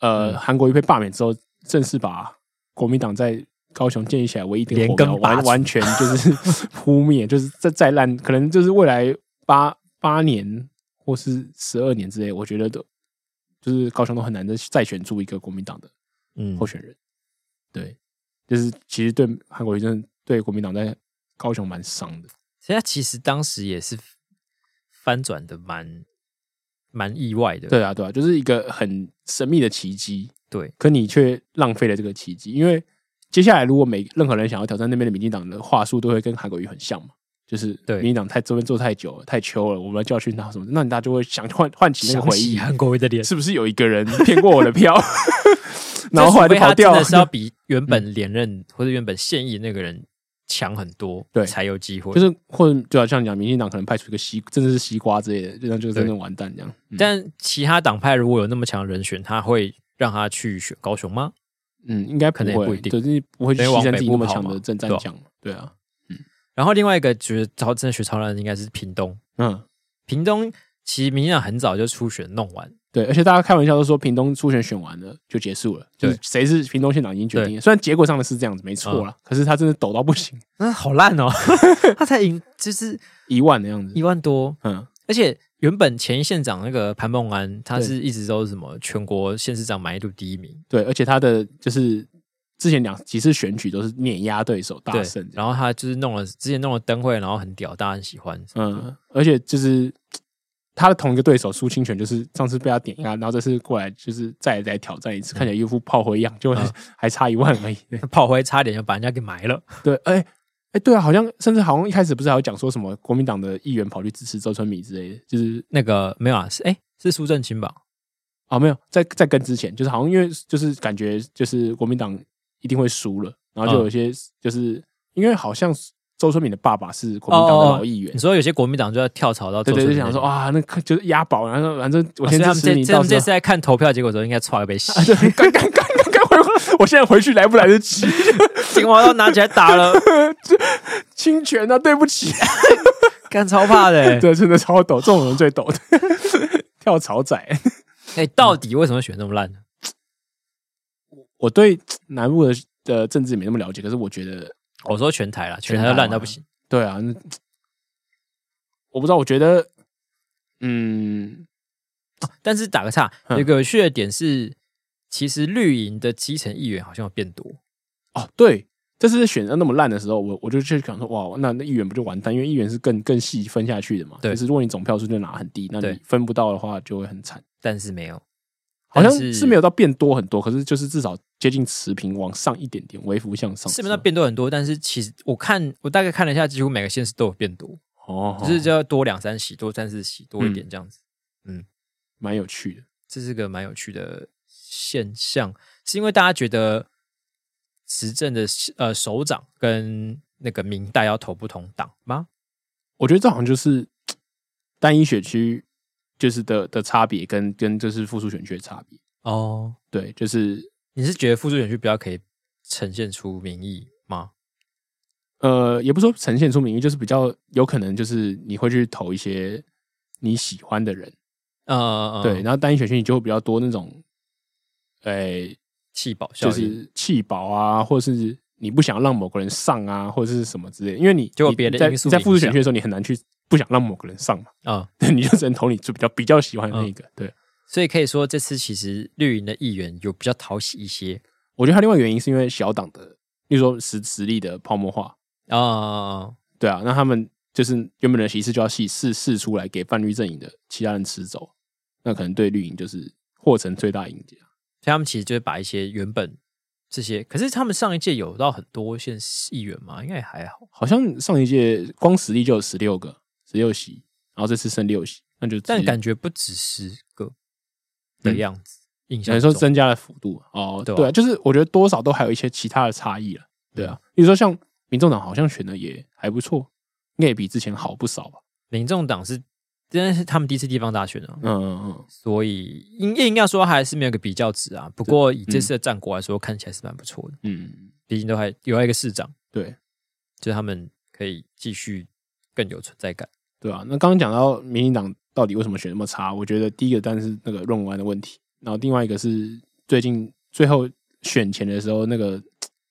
呃，韩国瑜被罢免之后，正式把国民党在高雄建立起来唯一的火苗完完全就是扑灭，就是再再烂，可能就是未来八八年或是十二年之内，我觉得都就是高雄都很难再再选出一个国民党的嗯候选人，对。就是其实对韩国瑜真的对国民党在高雄蛮伤的，所以他其实当时也是翻转的蛮蛮意外的。对啊，对啊，就是一个很神秘的奇迹。对，可你却浪费了这个奇迹，因为接下来如果每任何人想要挑战那边的民进党的话术，都会跟韩国瑜很像嘛。就是对民进党太这边做太久了，太秋了，我们要教训他什么，那你大家就会想唤唤起那个回忆，韩国瑜的脸是不是有一个人骗过我的票？然后后来就跑掉了，是要比原本连任或者原本现役那个人强很多，对，才有机会。就是或者就好像讲，民进党可能派出一个西，真的是西瓜之类的，就这样就真的完蛋这样。但其他党派如果有那么强的人选，他会让他去选高雄吗？嗯，应该可能也不一定，就是不会牺牲自己那么强的政战将。对啊，嗯。然后另外一个觉得超真的学超人应该是屏东，嗯，屏东其实民进党很早就初选弄完。对，而且大家开玩笑都说，屏东初选选完了就结束了，就是谁是屏东县长已经决定了。虽然结果上的是这样子，没错啦，可是他真的抖到不行，那好烂哦，他才赢就是一万的样子，一万多，嗯，而且原本前一县长那个潘孟安，他是一直都是什么全国县市长满意度第一名，对，而且他的就是之前两几次选举都是碾压对手大胜，然后他就是弄了之前弄了灯会，然后很屌，大家很喜欢，嗯，而且就是。他的同一个对手苏清泉，就是上次被他碾压，然后这次过来就是再再挑战一次，嗯、看起来一副炮灰样，就还差一万而已。炮灰差点就把人家给埋了。对，哎、欸、哎、欸，对啊，好像甚至好像一开始不是还有讲说什么国民党的议员跑去支持周春米之类的，就是那个没有啊，是哎、欸、是苏正清吧？啊、哦，没有，在在跟之前，就是好像因为就是感觉就是国民党一定会输了，然后就有一些就是、嗯、因为好像周春米的爸爸是国民党的老议员，你说有些国民党就要跳槽到对对，就想说啊，那就是押宝，然后反正我先支持你。这这这次在看投票结果的时候，应该差了被洗。我现在回去来不来得及？警察都拿起来打了，侵权啊！对不起，干超怕的，对，真的超抖，这种人最抖的，跳槽仔。哎、欸，到底为什么选这么烂呢？我我对南部的的政治没那么了解，可是我觉得，我说全台啦，全台都烂到不行。对啊，我不知道，我觉得，嗯，但是打个岔，有个有趣的点是，其实绿营的基层议员好像有变多。哦，对，这次选的那么烂的时候，我我就去想说，哇，那那议员不就完蛋？因为议员是更更细分下去的嘛。对，可是如果你总票数就拿很低，那你分不到的话，就会很惨。但是没有，好像是没有到变多很多，可是就是至少接近持平，往上一点点，微幅向上。是没有到变多很多，但是其实我看我大概看了一下，几乎每个县市都有变多哦，只是就要多两三席，多三四席，多一点这样子。嗯，蛮有趣的，这是个蛮有趣的现象，是因为大家觉得执政的呃首长跟那个明代要投不同党吗？我觉得这好像就是单一选区。就是的的差别跟跟就是复数选区的差别哦，对，就是你是觉得复数选区比较可以呈现出民意吗？呃，也不说呈现出民意，就是比较有可能就是你会去投一些你喜欢的人，呃，对，然后单一选区你就会比较多那种，诶弃保，就是弃保啊，或者是你不想让某个人上啊，或者是什么之类的，因为你就别的在在复制选区的时候，你很难去。不想让某个人上嘛？啊、嗯，你就只能投你就比较比较喜欢的那个。嗯、对，所以可以说这次其实绿营的议员有比较讨喜一些。我觉得他另外原因是因为小党的，例如说实实力的泡沫化啊、哦，对啊，那他们就是原本的席次就要释释释出来给泛绿阵营的其他人吃走，那可能对绿营就是获成最大赢家。所以他们其实就是把一些原本这些，可是他们上一届有到很多县市议员嘛？应该也还好，好像上一届光实力就有十六个。十六席，然后这次剩六席，那就但感觉不止十个的样子。印象等于说增加了幅度哦，对啊，就是我觉得多少都还有一些其他的差异了。对啊，比如说像民众党好像选的也还不错，应该也比之前好不少吧。民众党是真的是他们第一次地方大选啊，嗯嗯嗯，所以应应该说还是没有个比较值啊。不过以这次的战果来说，看起来是蛮不错的。嗯，毕竟都还有一个市长，对，就是他们可以继续更有存在感。对啊，那刚刚讲到民进党到底为什么选那么差？我觉得第一个当然是那个论文的问题，然后另外一个是最近最后选前的时候那个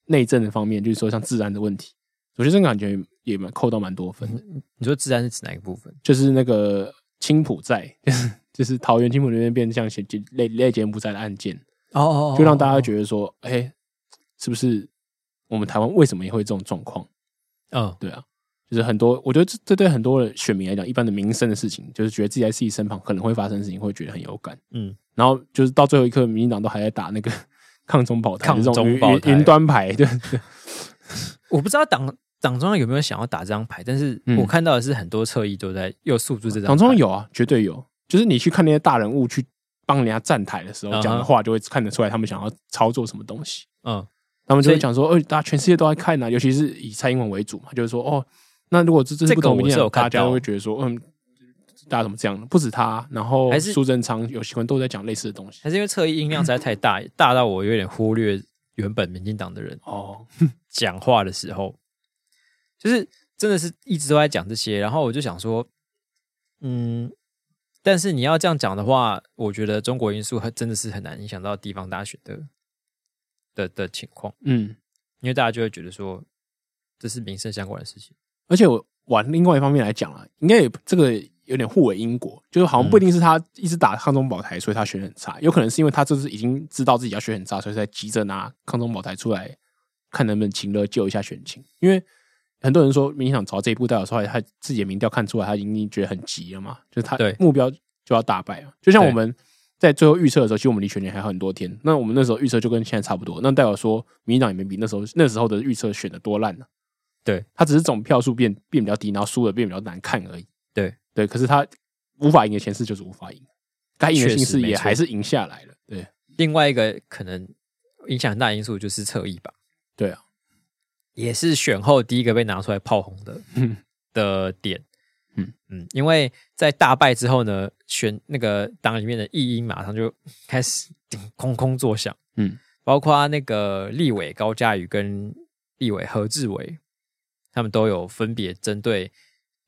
内政的方面，就是说像治安的问题，我觉得这个感觉也蛮扣到蛮多分。你说治安是指哪一个部分？就是那个青浦寨，就是就是桃园青浦那边变成像类类柬埔寨的案件哦，就让大家觉得说，哎、欸，是不是我们台湾为什么也会这种状况？嗯、哦，对啊。就是很多，我觉得这这对很多的选民来讲，一般的民生的事情，就是觉得自己在自己身旁可能会发生的事情，会觉得很有感。嗯，然后就是到最后一刻，民进党都还在打那个 抗中保台、抗中保台云端牌。对，对 我不知道党党中央有没有想要打这张牌，但是我看到的是很多侧翼都在又诉诸这张。党中央有啊，绝对有。就是你去看那些大人物去帮人家站台的时候讲的话，就会看得出来他们想要操作什么东西。嗯，他们就会讲说，呃，大家全世界都在看呐、啊，尤其是以蔡英文为主嘛，就是说，哦。那如果这这是不同意见，大家会觉得说，嗯，大家怎么这样？不止他，然后苏贞昌、游锡堃都在讲类似的东西，还是因为侧翼音量实在太大，大到我有点忽略原本民进党的人哦讲话的时候，就是真的是一直都在讲这些，然后我就想说，嗯，但是你要这样讲的话，我觉得中国因素还真的是很难影响到地方大选的的的情况，嗯，因为大家就会觉得说，这是民生相关的事情。而且我往另外一方面来讲啊，应该也这个有点互为因果，就是好像不一定是他一直打抗中保台，所以他选很差，有可能是因为他这是已经知道自己要选很差，所以才急着拿抗中保台出来，看能不能情乐救一下选情。因为很多人说民进党朝这一步，代表说他自己的民调看出来，他已经觉得很急了嘛，就是他目标就要大败了。就像我们在最后预测的时候，其实我们离选举还有很多天。那我们那时候预测就跟现在差不多，那代表说民进党也没比那时候那时候的预测选的多烂了。对，他只是总票数变变比较低，然后输的变比较难看而已。对对，可是他无法赢的前世就是无法赢，该赢的形势也还是赢下来了。对，另外一个可能影响很大因素就是侧翼吧。对啊。也是选后第一个被拿出来炮轰的的点，嗯。嗯，因为在大败之后呢，选那个党里面的异音马上就开始空空作响，嗯，包括那个立委高嘉瑜跟立委何志伟，他们都有分别针对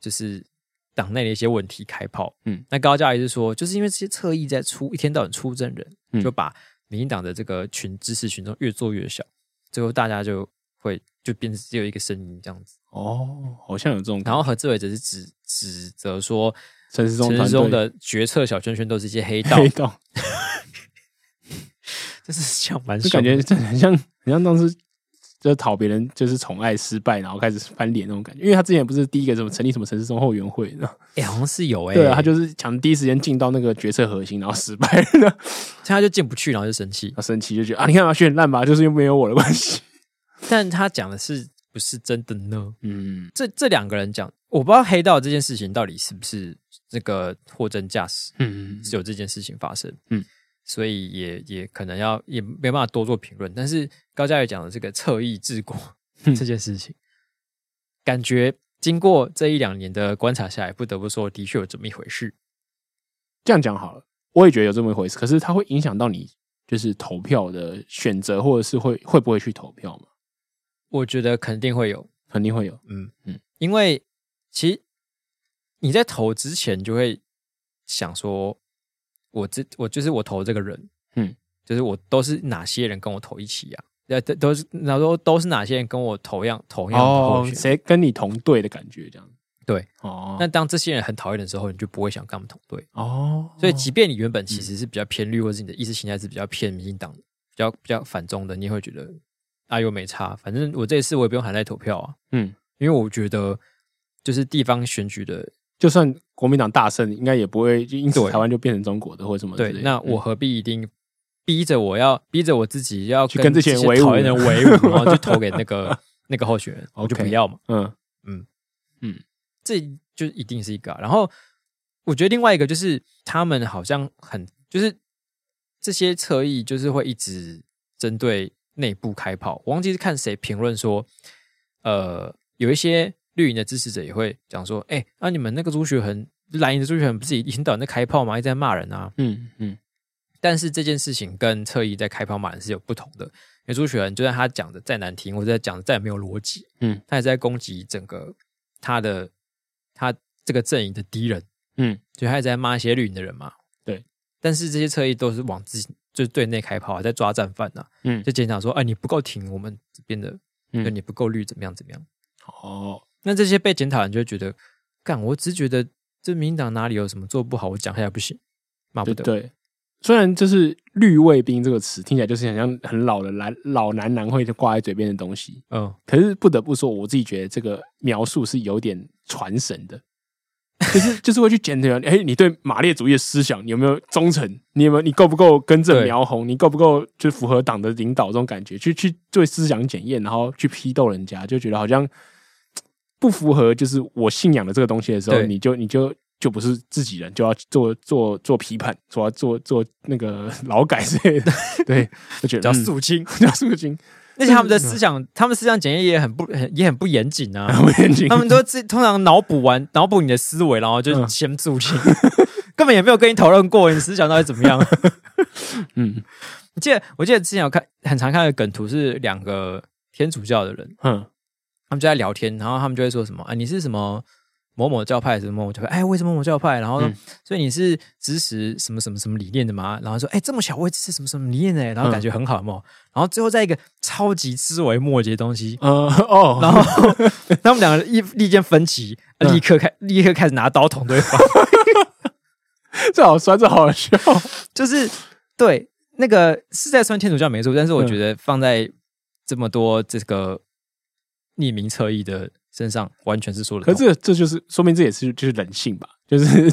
就是党内的一些问题开炮，嗯，那高嘉瑜是说，就是因为这些侧翼在出一天到晚出征人，就把民进党的这个群支持群众越做越小，最后大家就会。就变成只有一个声音这样子哦，好像有这种。然后何志伟只是指指责说，陈世忠的决策小圈圈都是一些黑道。黑道，这是像蛮，就感觉这很像，很像当时就讨别人就是宠爱失败，然后开始翻脸那种感觉。因为他之前不是第一个什么成立什么陈时中后援会，哎、欸，好像是有哎、欸，对啊，他就是想第一时间进到那个决策核心，然后失败了，现 在他就进不去，然后就生气，他生气就觉得啊，你看嘛选烂吧，就是因为没有我的关系。但他讲的是不是真的呢？嗯，这这两个人讲，我不知道黑道这件事情到底是不是这个货真价实，嗯，是有这件事情发生，嗯，所以也也可能要也没办法多做评论。但是高嘉瑜讲的这个侧翼治国这件事情，感觉经过这一两年的观察下来，不得不说，的确有这么一回事。这样讲好了，我也觉得有这么一回事。可是它会影响到你就是投票的选择，或者是会会不会去投票吗？我觉得肯定会有，肯定会有，嗯嗯，因为其实你在投之前就会想说，我这我就是我投这个人，嗯，就是我都是哪些人跟我投一起呀？呃，都都是然后都是哪些人跟我投一样投一样哦，谁跟你同队的感觉这样？对哦。那当这些人很讨厌的时候，你就不会想跟他们同队哦。所以，即便你原本其实是比较偏绿，或者是你的意识形态是比较偏民进党、比较比较反中的，你也会觉得。啊，又没差，反正我这一次我也不用含泪投票啊。嗯，因为我觉得就是地方选举的，就算国民党大胜，应该也不会就因此台湾就变成中国的或什么。对，那我何必一定逼着我要逼着我自己要去跟这些讨厌人为伍，然后就投给那个那个候选人，我就不要嘛。嗯嗯嗯，这就一定是一个。然后我觉得另外一个就是他们好像很就是这些侧翼就是会一直针对。内部开炮，我忘记是看谁评论说，呃，有一些绿营的支持者也会讲说，哎、欸，啊，你们那个朱学恒蓝营的朱学恒不是一天到晚在开炮吗？一直在骂人啊，嗯嗯。但是这件事情跟侧翼在开炮骂人是有不同的，因为朱学恒就算他讲的再难听，或者讲的再没有逻辑，嗯，他也在攻击整个他的他这个阵营的敌人，嗯，就他也在骂一些绿营的人嘛，对。但是这些侧翼都是往自己。就是对内开炮，还在抓战犯呐、啊。嗯，就检讨说，哎，你不够挺我们这边的，就你不够绿，怎么样怎么样。哦，那这些被检讨人就会觉得，干，我只觉得这民进党哪里有什么做不好，我讲下来不行，骂不得。对，虽然就是“绿卫兵”这个词听起来就是很像很老的男老男男会挂在嘴边的东西，嗯，可是不得不说，我自己觉得这个描述是有点传神的。就是 就是会去检讨，哎、欸，你对马列主义的思想你有没有忠诚？你有没有你够不够根正苗红？你够不够就符合党的领导这种感觉？去去做思想检验，然后去批斗人家，就觉得好像不符合就是我信仰的这个东西的时候，你就你就就不是自己人，就要做做做批判，说要做做那个劳改之类的。对，就觉得 叫肃清，叫肃清。而且他们的思想，他们思想检验也很不很也很不严谨啊，不严谨。他们都自通常脑补完脑补你的思维，然后就先肃清，根本也没有跟你讨论过你思想到底怎么样。嗯，我记得我记得之前有看很常看的梗图是两个天主教的人，嗯，他们就在聊天，然后他们就会说什么啊，你是什么？某某教派什么某某教派？哎，为什么某某教派？然后，嗯、所以你是支持什么什么什么理念的吗？然后说，哎，这么小我也支持什么什么理念呢？然后感觉很好嘛。嗯、然后最后在一个超级枝微末节的东西，嗯哦，然后他们两个意意见分歧，立刻开立刻开始拿刀捅对方，这好酸，这好笑。就是对那个是在酸天主教没错，但是我觉得放在这么多这个匿名侧翼的。身上完全是说的。可是这这就是说明这也是就是人性吧，就是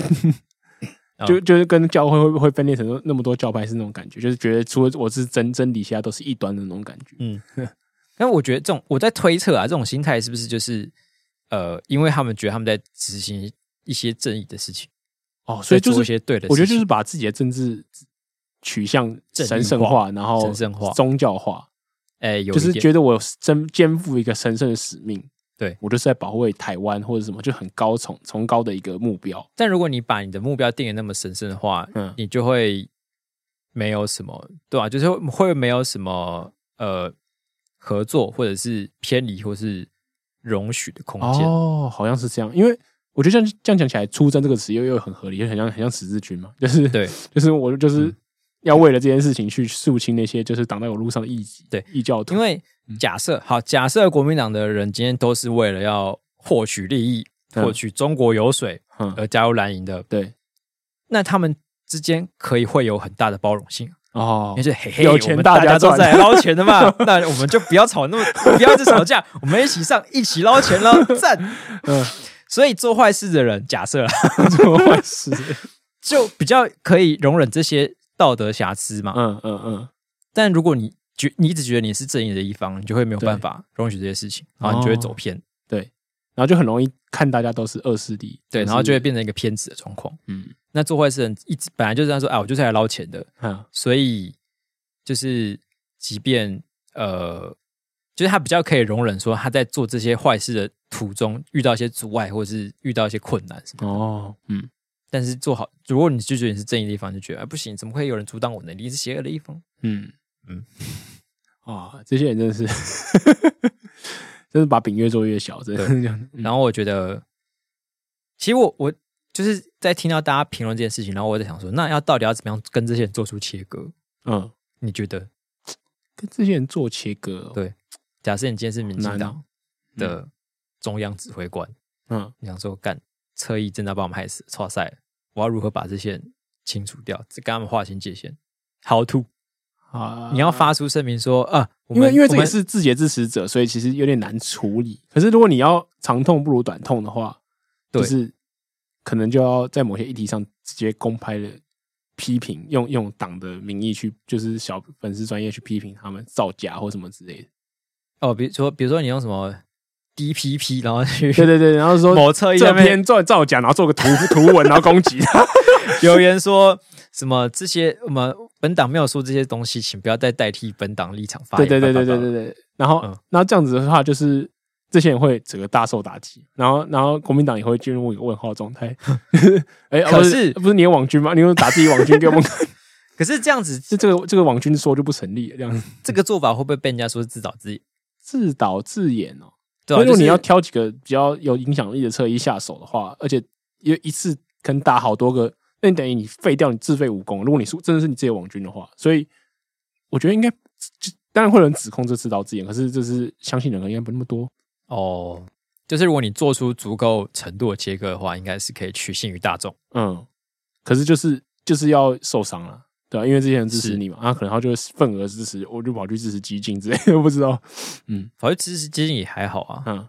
就就是跟教会会不会分裂成那么多教派是那种感觉，就是觉得除了我是真真理，其他都是异端的那种感觉。嗯，但我觉得这种我在推测啊，这种心态是不是就是呃，因为他们觉得他们在执行一些正义的事情哦，所以就是做一些对的事情。我觉得就是把自己的政治取向神圣化，然后神圣化、宗教化。哎、欸，就是觉得我真肩负一个神圣的使命，对，我就是在保卫台湾或者什么，就很高崇崇高的一个目标。但如果你把你的目标定的那么神圣的话，嗯，你就会没有什么，对吧、啊？就是会没有什么呃合作，或者是偏离，或是容许的空间。哦，好像是这样，因为我觉得这样这样讲起来，“出征”这个词又又很合理，就很像很像十字军嘛，就是对，就是我就是。嗯要为了这件事情去肃清那些就是挡在我路上的异己，对异教徒。因为假设好，假设国民党的人今天都是为了要获取利益、获取中国油水而加入蓝营的，对，那他们之间可以会有很大的包容性哦。因为嘿嘿，有钱大家都在捞钱的嘛，那我们就不要吵那么，不要一直吵架，我们一起上，一起捞钱了，赞。嗯，所以做坏事的人，假设做坏事。就比较可以容忍这些。道德瑕疵嘛，嗯嗯嗯，但如果你觉你一直觉得你是正义的一方，你就会没有办法容许这些事情，然后你就会走偏，哦、对，然后就很容易看大家都是恶势力，对，然后就会变成一个偏执的状况。嗯，那做坏事人一直本来就是这样说，哎，我就是来捞钱的，嗯，所以就是即便呃，就是他比较可以容忍说他在做这些坏事的途中遇到一些阻碍，或者是遇到一些困难什么哦，嗯。但是做好，如果你就觉得你是正义的一方，就觉得哎不行，怎么会有人阻挡我呢？你是邪恶的一方。嗯嗯，啊，这些人真的是，真是把饼越做越小，真的这样。然后我觉得，其实我我就是在听到大家评论这件事情，然后我在想说，那要到底要怎么样跟这些人做出切割？嗯，你觉得跟这些人做切割？对，假设你今天是民进党的中央指挥官，嗯，你想说干？侧翼正在把我们害死，错赛了！我要如何把这些人清除掉？跟他们划清界限？How to？啊！你要发出声明说啊，因为因为这也是自己的支持者，所以其实有点难处理。可是如果你要长痛不如短痛的话，就是可能就要在某些议题上直接公开的批评，用用党的名义去，就是小粉丝专业去批评他们造假或什么之类的。哦，比如说，比如说你用什么？DPP，然后去对对对，然后说某侧翼这篇造造假，然后做个图图文，然后攻击他。留言说什么这些我们本党没有说这些东西，请不要再代替本党立场发言。对对对对对对对。然后，那、嗯、这样子的话，就是这些人会整个大受打击。然后，然后国民党也会进入一个问号状态。哎，可是不是你有网军吗？你有打自己网军给我们看？可是这样子，这这个这个网军说就不成立了。这样子，这个做法会不会被人家说是自导自演？自导自演哦。所以如果你要挑几个比较有影响力的侧翼下手的话，而且一一次可能打好多个，那你等于你废掉你自废武功。如果你是真的是你自己的网军的话，所以我觉得应该当然会有人指控这自导自演，可是这是相信的人应该不那么多哦。就是如果你做出足够程度的切割的话，应该是可以取信于大众。嗯，可是就是就是要受伤了。对啊，因为这些人支持你嘛，他可能他就会份额支持，我就跑去支持激进之类的，我不知道。嗯，跑去支持激进也还好啊。嗯，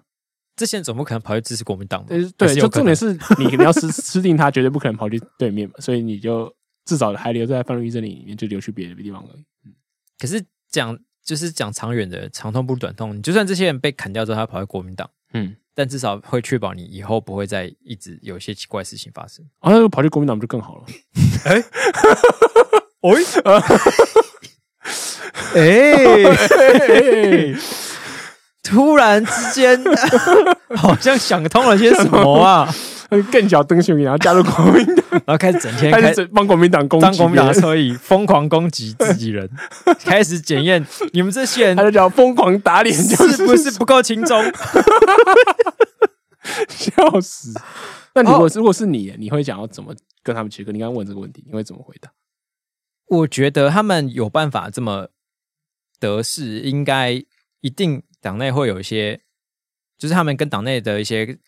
这些人总不可能跑去支持国民党。对，就重点是你肯定要吃 吃定他，绝对不可能跑去对面嘛。所以你就至少还留在范瑞意阵营里面，就留去别的地方而已。嗯，可是讲就是讲长远的，长痛不如短痛。你就算这些人被砍掉之后，他跑去国民党，嗯，但至少会确保你以后不会再一直有一些奇怪事情发生。啊，那跑去国民党不就更好了？哎、欸。哦，哎，突然之间 好像想通了些什么啊！更脚登雄，然后加入国民党，然 后开始整天开始帮国民党攻击，当国民党的侧翼疯狂攻击自己人，开始检验你们这些人，他就叫疯狂打脸，是不是不够轻松？笑死！那如果如果是你，你会想要怎么跟他们切割？你刚刚问这个问题，你会怎么回答？我觉得他们有办法这么得势，应该一定党内会有一些，就是他们跟党内的一些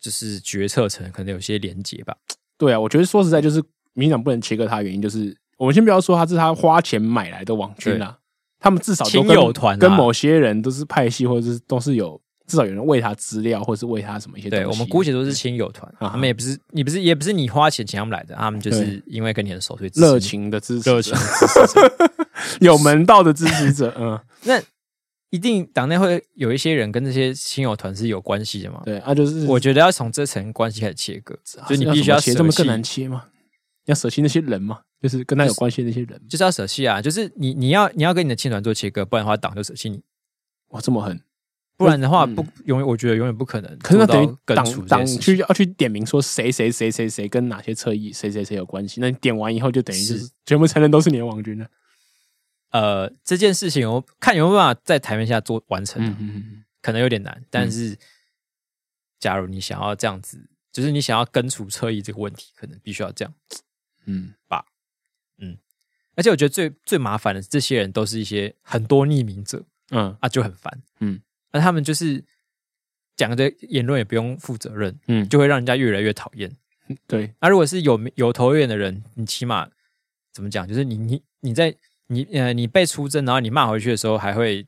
就是决策层可能有些连结吧。对啊，我觉得说实在，就是民进党不能切割他的原因，就是我们先不要说他是他花钱买来的网军啊，他们至少都跟，跟某些人都是派系，或者是都是有至少有人喂他资料，或是喂他什么一些东西。对，我们姑且都是亲友团，他们也不是你不是也不是你花钱请他们来的，他们就是因为跟你很熟，所以热情的支持，热情的支持者，有门道的支持者。嗯，那一定党内会有一些人跟这些亲友团是有关系的嘛？对啊，就是我觉得要从这层关系开始切割，就你必须要切这么更难切吗？要舍弃那些人吗？就是跟他有关系的那些人，就是要舍弃啊！就是你你要你要跟你的亲团做切割，不然的话党就舍弃你。哇，这么狠！不然的话不永远，我觉得永远不可能。可是那等于党党去要去点名说谁谁谁谁谁跟哪些侧翼谁谁谁有关系，那你点完以后就等于是全部承认都是你的网军了。呃，这件事情我看有没有办法在台面下做完成，可能有点难。但是，假如你想要这样子，就是你想要根除侧翼这个问题，可能必须要这样。嗯，吧，嗯，而且我觉得最最麻烦的，这些人都是一些很多匿名者，嗯啊，就很烦，嗯，那他们就是讲的言论也不用负责任，嗯，就会让人家越来越讨厌，对。那如果是有有头有脸的人，你起码怎么讲？就是你你你在你呃你被出征，然后你骂回去的时候，还会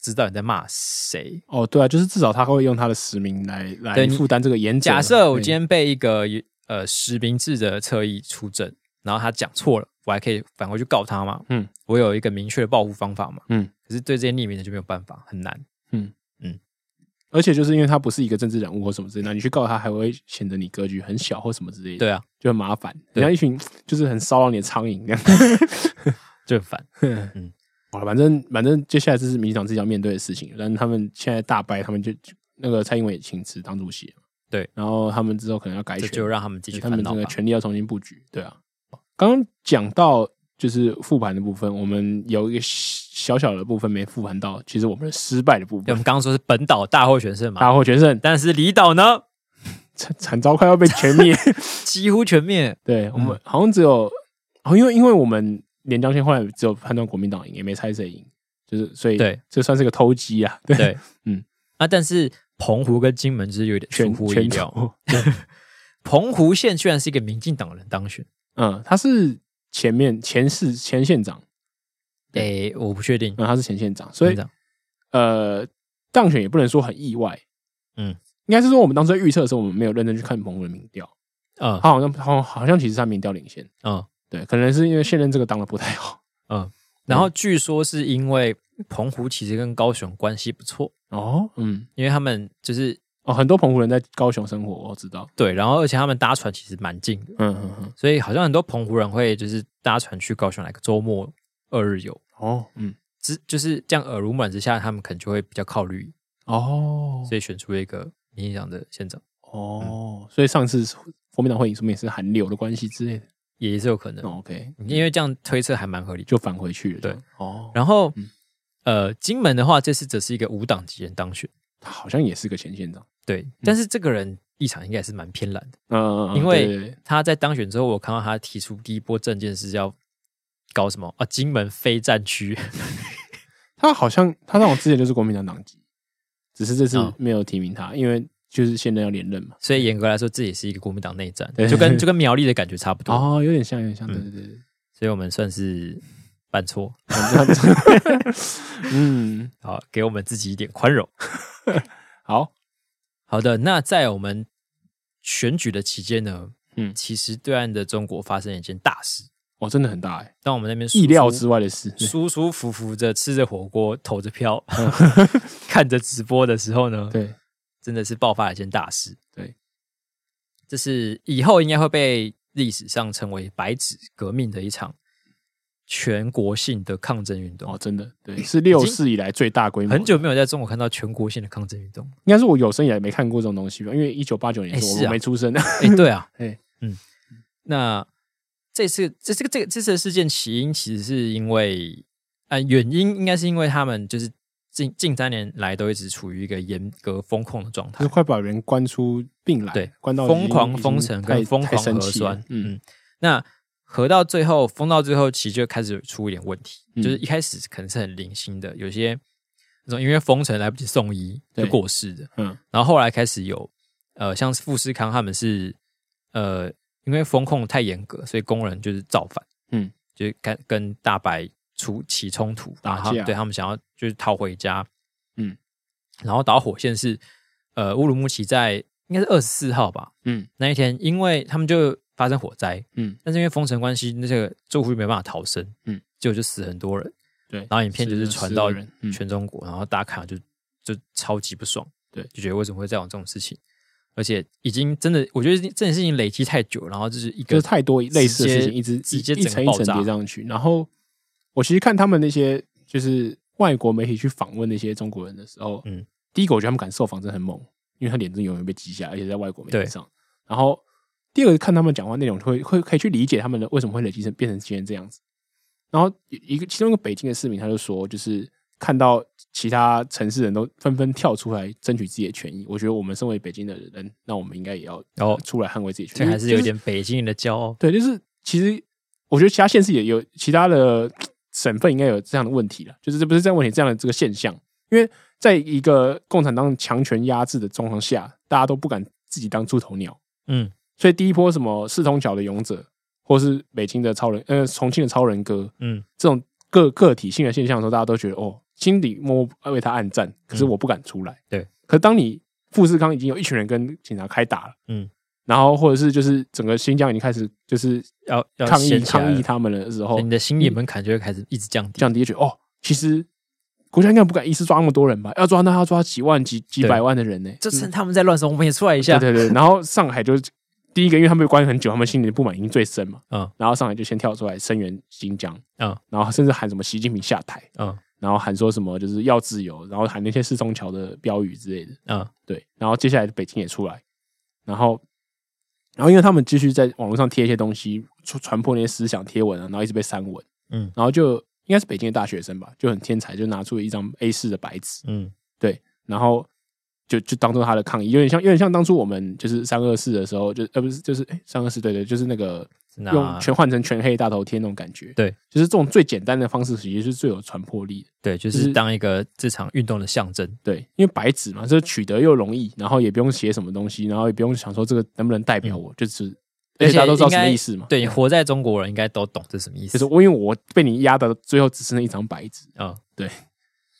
知道你在骂谁？哦，对啊，就是至少他会用他的实名来来负担这个演讲。假设我今天被一个。呃，实名制的侧翼出征，然后他讲错了，我还可以返回去告他嘛？嗯，我有一个明确的报复方法嘛？嗯，可是对这些匿名的就没有办法，很难。嗯嗯，而且就是因为他不是一个政治人物或什么之类的，那你去告他，还会显得你格局很小或什么之类的。对啊，就很麻烦，人家一群 就是很骚扰你的苍蝇这样，就很烦。嗯，好了，反正反正接下来这是民进党自己要面对的事情，但他们现在大败，他们就那个蔡英文也请辞当主席。对，然后他们之后可能要改选，就让他们继续，他们这个权力要重新布局。对啊，刚刚讲到就是复盘的部分，我们有一个小小的部分没复盘到，其实我们失败的部分。我们刚刚说是本岛大获全胜嘛，大获全胜，但是离岛呢，惨惨遭快要被全灭，几乎全灭。对我们好像只有，哦，因为因为我们连江县后来只有判断国民党赢，也没猜谁赢，就是所以对，这算是个偷鸡啊。对，嗯。啊，但是。澎湖跟金门就是有点出乎意料。澎湖县居然是一个民进党人当选，嗯，他是前面前市前县长，诶，我不确定，嗯，他是前县长，所以呃，当选也不能说很意外，嗯，应该是说我们当时在预测的时候，我们没有认真去看澎湖的民调，嗯，他好像好好像其实他民调领先，嗯，对，可能是因为现任这个当的不太好，嗯，然后据说是因为澎湖其实跟高雄关系不错。哦，嗯，因为他们就是哦，很多澎湖人在高雄生活，我知道。对，然后而且他们搭船其实蛮近的，嗯嗯嗯，所以好像很多澎湖人会就是搭船去高雄来个周末二日游。哦，嗯，之就是这样耳濡目染之下，他们可能就会比较考虑哦，所以选出一个民进党的县长。哦，所以上次国民党会赢，说明也是韩流的关系之类的，也是有可能。OK，因为这样推测还蛮合理，就返回去了。对，哦，然后。呃，金门的话，这次则是一个无党籍人当选，他好像也是个前县长，对，嗯、但是这个人立场应该也是蛮偏蓝的，嗯，因为他在当选之后，我看到他提出第一波政见是要搞什么啊？金门非战区，他好像他那种之前就是国民党党籍，只是这次没有提名他，嗯、因为就是现在要连任嘛，所以严格来说，这也是一个国民党内战，对。就跟就跟苗栗的感觉差不多，哦，有点像，有点像，对对对，所以我们算是。犯错，嗯，好，给我们自己一点宽容。好。好的，那在我们选举的期间呢，嗯，其实对岸的中国发生了一件大事，哦，真的很大哎。当我们那边意料之外的事，舒舒服服的吃着火锅，投着票，看着直播的时候呢，对，真的是爆发了一件大事。对，这是以后应该会被历史上称为“白纸革命”的一场。全国性的抗争运动哦，真的对，是六四以来最大规模。很久没有在中国看到全国性的抗争运动，应该是我有生以来没看过这种东西吧？因为一九八九年是我没出生的。哎，对啊，哎，嗯，那这次这这个这个这次的事件起因，其实是因为啊，原因应该是因为他们就是近近三年来都一直处于一个严格封控的状态，就快把人关出病来，对，关到疯狂封城跟疯狂核酸，嗯，那。核到最后，封到最后，其实就开始出一点问题。嗯、就是一开始可能是很零星的，有些那种因为封城来不及送医就过世的。嗯，然后后来开始有呃，像富士康他们是呃，因为封控太严格，所以工人就是造反。嗯，就跟跟大白出起冲突，然后对他们想要就是逃回家。嗯，然后导火线是呃乌鲁木齐在应该是二十四号吧，嗯，那一天因为他们就发生火灾，嗯，但是因为封城关系，那个住户没办法逃生，嗯，结果就死很多人，对，然后影片就是传到全中国，然后大家看了就就超级不爽，对，就觉得为什么会这样这种事情，而且已经真的，我觉得这件事情累积太久，然后就是一个就是太多类似的事情一直直接一层一层叠上去，然后我其实看他们那些就是外国媒体去访问那些中国人的时候，嗯，第一个我觉得他们敢受访真的很猛，因为他脸真的永远被记下，而且在外国媒体上。然后第二个看他们讲话内容，会会可以去理解他们的为什么会累积成变成今天这样子。然后一个其中一个北京的市民他就说，就是看到其他城市人都纷纷跳出来争取自己的权益，我觉得我们身为北京的人，那我们应该也要哦出来捍卫自己权益。这还是有点北京人的骄傲。对，就是其实我觉得其他县市也有其他的。省份应该有这样的问题了，就是这不是这样问题，这样的这个现象，因为在一个共产党强权压制的状况下，大家都不敢自己当出头鸟，嗯，所以第一波什么四通桥的勇者，或是北京的超人，呃，重庆的超人哥，嗯，这种个个体性的现象的时候，大家都觉得哦，心里默默为他暗战，可是我不敢出来，嗯、对，可是当你富士康已经有一群人跟警察开打了，嗯。然后，或者是就是整个新疆已经开始就是要抗议抗议他们的时候，你的心理门槛就会开始一直降低，降低，觉得哦，其实国家应该不敢一次抓那么多人吧？要抓那要抓几万、几几百万的人呢？就趁他们在乱的时候，我们也出来一下。对对对。然后上海就第一个，因为他们被关很久，他们心里的不满已经最深嘛。嗯。然后上海就先跳出来声援新疆。嗯。然后甚至喊什么习近平下台。嗯。然后喊说什么就是要自由，然后喊那些四通桥的标语之类的。嗯。对。然后接下来北京也出来，然后。然后，因为他们继续在网络上贴一些东西，传传播那些思想贴文啊，然后一直被删文，嗯，然后就应该是北京的大学生吧，就很天才，就拿出了一张 A 四的白纸，嗯，对，然后就就当做他的抗议，有点像，有点像当初我们就是三二四的时候，就呃不是，就是哎三二四，对对，就是那个。用全换成全黑大头贴那种感觉，对，就是这种最简单的方式，其实是最有传播力的。对，就是当一个这场运动的象征。对，因为白纸嘛，这取得又容易，然后也不用写什么东西，然后也不用想说这个能不能代表我，嗯、就是而且大家都知道什么意思嘛。对，活在中国人应该都懂这什么意思。就是我因为我被你压的最后只剩那一张白纸啊，嗯、对，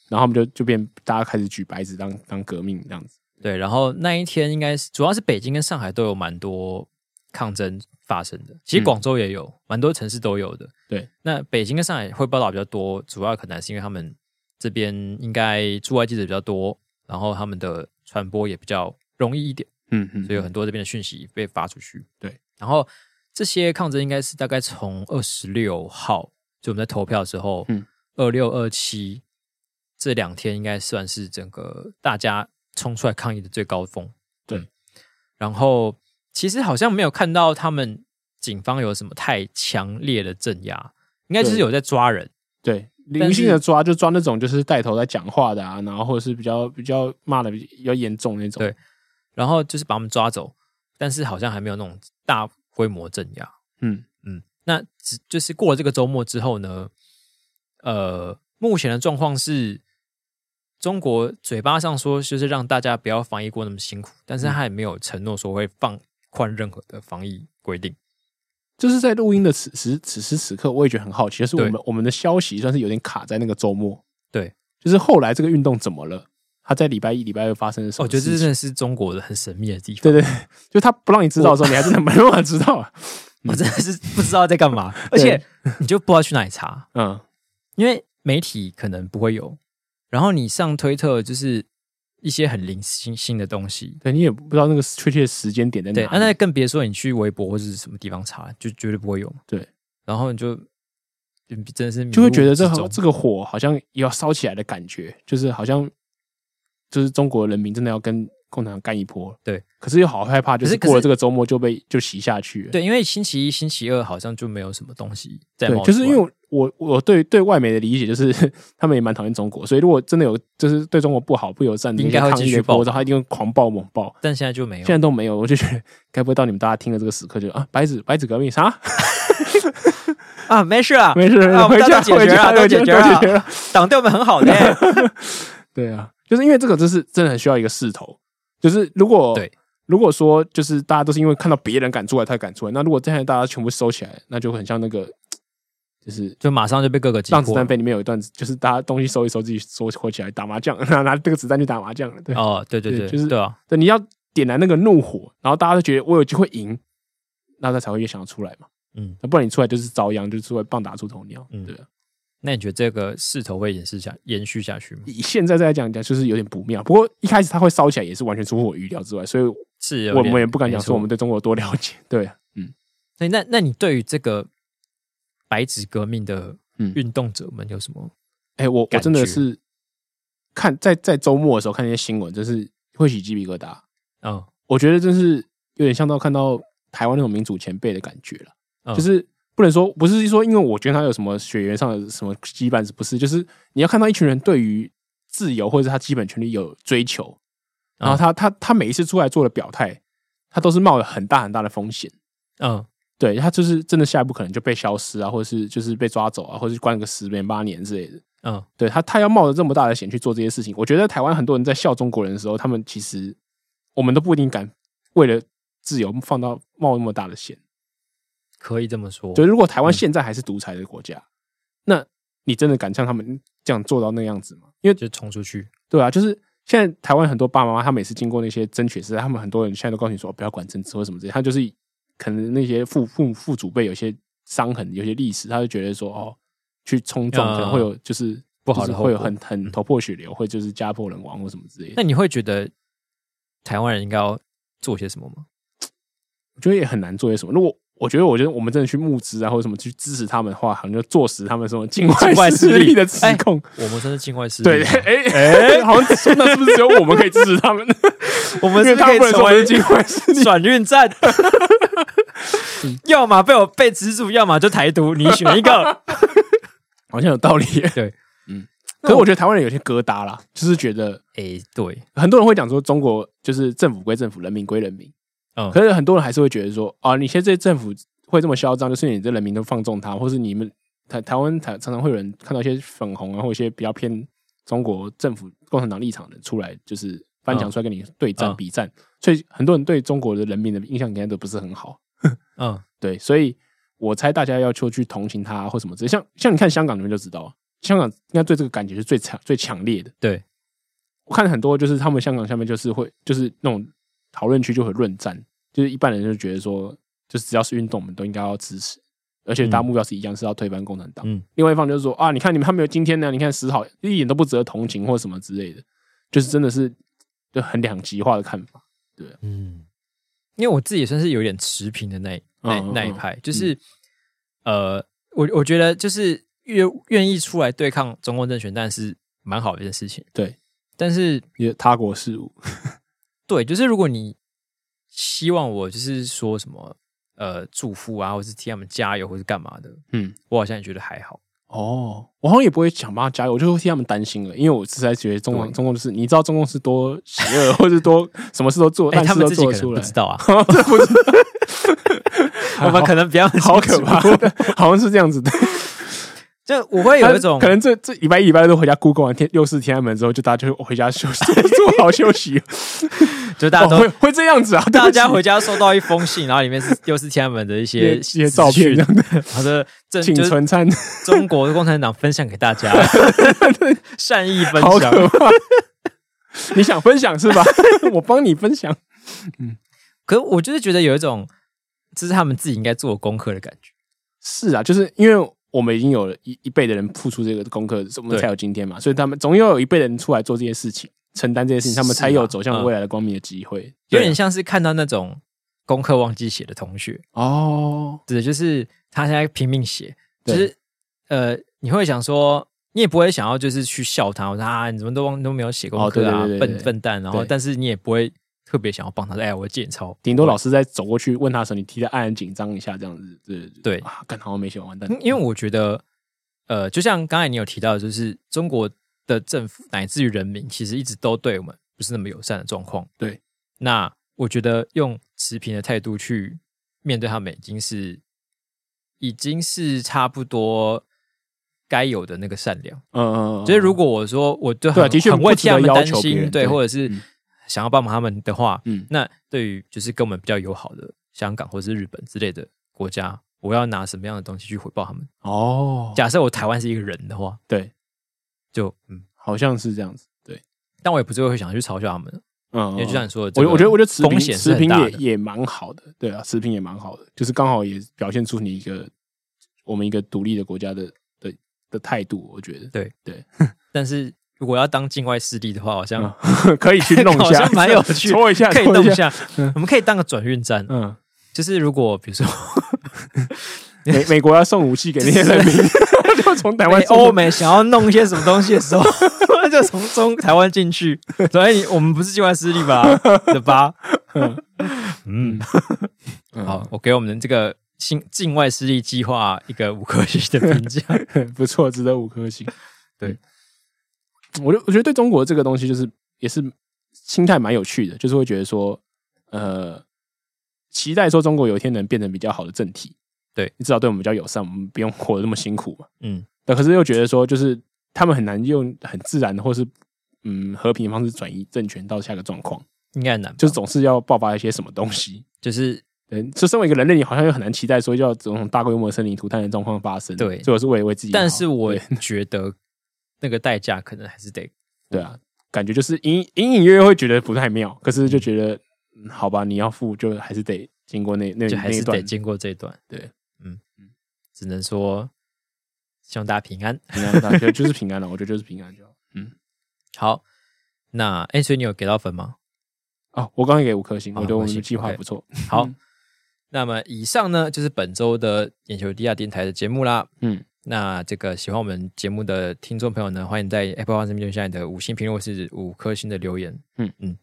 然后我们就就变大家开始举白纸当当革命这样子。对，然后那一天应该是主要是北京跟上海都有蛮多抗争发生的，其实广州也有，蛮、嗯、多城市都有的。对，那北京跟上海会报道比较多，主要可能是因为他们这边应该驻外记者比较多，然后他们的传播也比较容易一点。嗯嗯，所以有很多这边的讯息被发出去。对，然后这些抗争应该是大概从二十六号，就我们在投票的时候，嗯，二六二七这两天应该算是整个大家冲出来抗议的最高峰。对，嗯、然后。其实好像没有看到他们警方有什么太强烈的镇压，应该就是有在抓人，对，零星的抓，就抓那种就是带头在讲话的啊，然后或者是比较比较骂的比较严重那种，对，然后就是把他们抓走，但是好像还没有那种大规模镇压，嗯。嗯，那只就是过了这个周末之后呢，呃，目前的状况是。中国嘴巴上说就是让大家不要防疫过那么辛苦，但是他也没有承诺说会放宽任何的防疫规定。就是在录音的此时此时此刻，我也觉得很好奇，就是我们我们的消息算是有点卡在那个周末。对，就是后来这个运动怎么了？他在礼拜一、礼拜二发生的时候，我觉得这真的是中国的很神秘的地方。对对，就他不让你知道的时候，你还真的没办法知道啊！我真的是不知道在干嘛，而且你就不知道去哪里查。嗯，因为媒体可能不会有。然后你上推特就是一些很零星星的东西，对，你也不知道那个确切时间点在哪里。对，那更别说你去微博或者是什么地方查，就绝对不会有。对，然后你就真的是就会觉得这这个火好像要烧起来的感觉，就是好像就是中国人民真的要跟共产党干一波。对，可是又好害怕，就是过了这个周末就被就洗下去了。对，因为星期一、星期二好像就没有什么东西在。对，就是因为。我我对对外媒的理解就是，他们也蛮讨厌中国，所以如果真的有就是对中国不好不友善的，应该会继续爆，他一定会狂暴猛爆。但现在就没有，现在都没有，我就觉得该不会到你们大家听了这个时刻就啊，白纸白纸革命啥 啊？没事啊，没事，回家解决啊，都解决了，党对我们很好的。对啊，就是因为这个，就是真的很需要一个势头。就是如果对，如果说就是大家都是因为看到别人敢出来他敢出来，那如果现在大家全部收起来，那就很像那个。就是就马上就被各个击破。让子弹飞里面有一段，就是大家东西收一收，自己收回起来打麻将，拿拿这个子弹去打麻将了。对哦，对对对，对就是对啊，对，你要点燃那个怒火，然后大家都觉得我有机会赢，那他才会越想要出来嘛。嗯，那不然你出来就是遭殃，就是会棒打出头鸟。嗯对。那你觉得这个势头会延续下延续下去吗？以现在再来讲讲，就是有点不妙。不过一开始它会烧起来，也是完全出乎我预料之外，所以是我们也不敢讲说我们对中国有多了解。对，嗯。所以那那你对于这个白纸革命的运动者们有什么？哎、嗯欸，我我真的是看在在周末的时候看那些新闻，真是会起鸡皮疙瘩。嗯，我觉得真是有点像到看到台湾那种民主前辈的感觉了。嗯、就是不能说不是说，因为我觉得他有什么血缘上的什么羁绊，是不是？就是你要看到一群人对于自由或者是他基本权利有追求，然后他他他每一次出来做的表态，他都是冒着很大很大的风险。嗯。对，他就是真的下一步可能就被消失啊，或者是就是被抓走啊，或者是关个十年八年之类的。嗯，对他，他要冒着这么大的险去做这些事情，我觉得台湾很多人在笑中国人的时候，他们其实我们都不一定敢为了自由放到冒那么大的险。可以这么说，就如果台湾现在还是独裁的国家，嗯，那你真的敢像他们这样做到那样子吗？因为就冲出去，对啊，就是现在台湾很多爸爸妈妈，他每次经过那些争取时代，他们很多人现在都告诉你说不要管政治或什么之类，他就是。可能那些父父父祖辈有些伤痕，有些历史，他就觉得说哦，去冲撞可能会有就是不好的，会有很很头破血流，会就是家破人亡或什么之类的。那你会觉得台湾人应该要做些什么吗？我觉得也很难做些什么。如果我觉得，我觉得我们真的去募资啊，或者什么去支持他们的话，好像就坐实他们什么境外势力的指控。我们真是境外势力。对，哎哎，好像说那是不是只有我们可以支持他们？我们是可以成为境外势力转运站。要么被我被资助，要么就台独，你选一个，好像有道理。对，嗯，可是我觉得台湾人有些疙瘩啦，就是觉得，哎、欸，对，很多人会讲说中国就是政府归政府，人民归人民。嗯，可是很多人还是会觉得说，啊，你现在这政府会这么嚣张，就是你这人民都放纵他，或是你们台台湾台常常会有人看到一些粉红啊，或一些比较偏中国政府共产党立场的出来，就是翻墙出来跟你对战比战，所以很多人对中国的人民的印象应该都不是很好。嗯，对，所以我猜大家要求去同情他或什么之类，像像你看香港，你们就知道，香港应该对这个感觉是最强、最强烈的。对，我看很多就是他们香港下面就是会就是那种讨论区就会论战，就是一般人就觉得说，就是只要是运动，我们都应该要支持，而且大家目标是一样，是要推翻共产党。嗯，另外一方就是说啊，你看你们他们有今天呢，你看十好一点都不值得同情或什么之类的，就是真的是就很两极化的看法。对，嗯。因为我自己也算是有点持平的那那那一派，就是呃，我我觉得就是愿愿意出来对抗中共政权，但是蛮好的一件事情。对，但是也他国事务，对，就是如果你希望我就是说什么呃祝福啊，或是替他们加油，或是干嘛的，嗯，我好像也觉得还好。哦，我好像也不会想帮他加油，我就会替他们担心了，因为我实在觉得中共中共就是你知道中共是多邪恶，或者多 什么事都做，但是都做出来，不知道啊，我们可能比较好可怕，好像是这样子的。就我会有一种可能这这礼拜一礼拜二都回家 Google 完天六四天安门之后，就大家就回家休息，做好休息。就大家都、哦、会会这样子啊！大家回家收到一封信，然后里面是 又是天安门的一些一些照片，这样的。好的，请存餐，中国共产党分享给大家，善意分享。你想分享是吧？我帮你分享。嗯，可我就是觉得有一种，这是他们自己应该做功课的感觉。是啊，就是因为。我们已经有了一一辈的人付出这个功课，我们才有今天嘛。所以他们总要有一辈人出来做这些事情，承担这些事情，他们才有走向未来的光明的机会。有点像是看到那种功课忘记写的同学哦，对，就是他现在拼命写，就是呃，你会想说，你也不会想要就是去笑他，我说啊，你怎么都忘都没有写功课啊，笨笨蛋。然后，但是你也不会。特别想要帮他，哎，我借抄。顶多老师在走过去问他的时候，你替他暗暗紧张一下，这样子，对对啊，干好像没写完蛋。因为我觉得，呃，就像刚才你有提到，就是中国的政府乃至于人民，其实一直都对我们不是那么友善的状况。对，那我觉得用持平的态度去面对他们，已经是已经是差不多该有的那个善良。嗯嗯嗯。就是如果我说我对很很为替他们担心，对，或者是。想要帮忙他们的话，嗯，那对于就是跟我们比较友好的香港或者是日本之类的国家，我要拿什么样的东西去回报他们？哦，假设我台湾是一个人的话，对，就嗯，好像是这样子。对，但我也不是会想去嘲笑他们。嗯，因为就像你说的，我我觉得我觉得持平持平也也蛮好的，对啊，持平也蛮好的，就是刚好也表现出你一个我们一个独立的国家的的的态度，我觉得对对。但是如果要当境外势力的话，好像、嗯、可以去弄一下，好像蛮有趣，搓一下，可以弄一下。嗯、我们可以当个转运站，嗯，就是如果比如说美美国要送武器给那些人民，就从台湾欧美想要弄一些什么东西的时候。就从中台湾进去，所以我们不是境外势力吧？的吧？嗯，好，我给我们这个境境外势力计划一个五颗星的评价，不错，值得五颗星。对，我就我觉得对中国这个东西，就是也是心态蛮有趣的，就是会觉得说，呃，期待说中国有一天能变成比较好的政体，对，你至少对我们比较友善，我们不用活得那么辛苦嘛。嗯，但可是又觉得说，就是。他们很难用很自然的或是嗯和平的方式转移政权到下个状况，应该很难，就是总是要爆发一些什么东西，就是嗯，就身为一个人类，你好像又很难期待说要这种大规模的生灵涂炭的状况发生。对，所以我是为为自己，但是我觉得那个代价可能还是得，对啊，感觉就是隐隐隐约约会觉得不太妙，可是就觉得、嗯、好吧，你要付就还是得经过那那就还是得经过这一段，对，嗯嗯，只能说。希望大家平安，平安，大家就是平安了。我觉得就是平安就好。嗯，好。那哎、欸，所以你有给到分吗？哦，我刚刚给五颗星，哦、我觉得我们的计划不错。好，那么以上呢就是本周的眼球地下电台的节目啦。嗯，那这个喜欢我们节目的听众朋友呢，欢迎在 Apple Podcast 留下你的五星评论或是五颗星的留言。嗯嗯，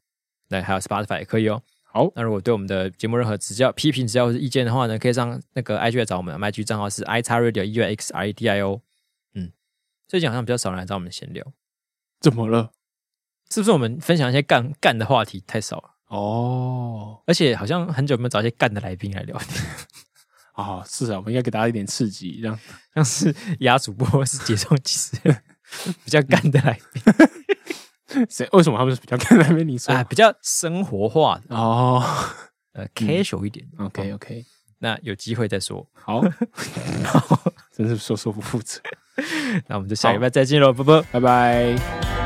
那还有 Spotify 也可以哦。好，那如果对我们的节目任何指教、批评、指教或是意见的话呢，可以上那个 IG 来找我们，IG 账号是 i x radio e u x r e d i o。嗯，最近好像比较少人来找我们闲聊，怎么了？是不是我们分享一些干干的话题太少了？哦，而且好像很久没有找一些干的来宾来聊天啊、哦！是啊，我们应该给大家一点刺激，这样像是亚主播或是节奏其实比较干的来宾。谁？为什么他们是比较干的来宾？你说啊，比较生活化的哦，呃，casual 一点。嗯、OK OK，那有机会再说。好，真是说说不负责。那我们就下礼拜再见喽，拜拜，拜拜。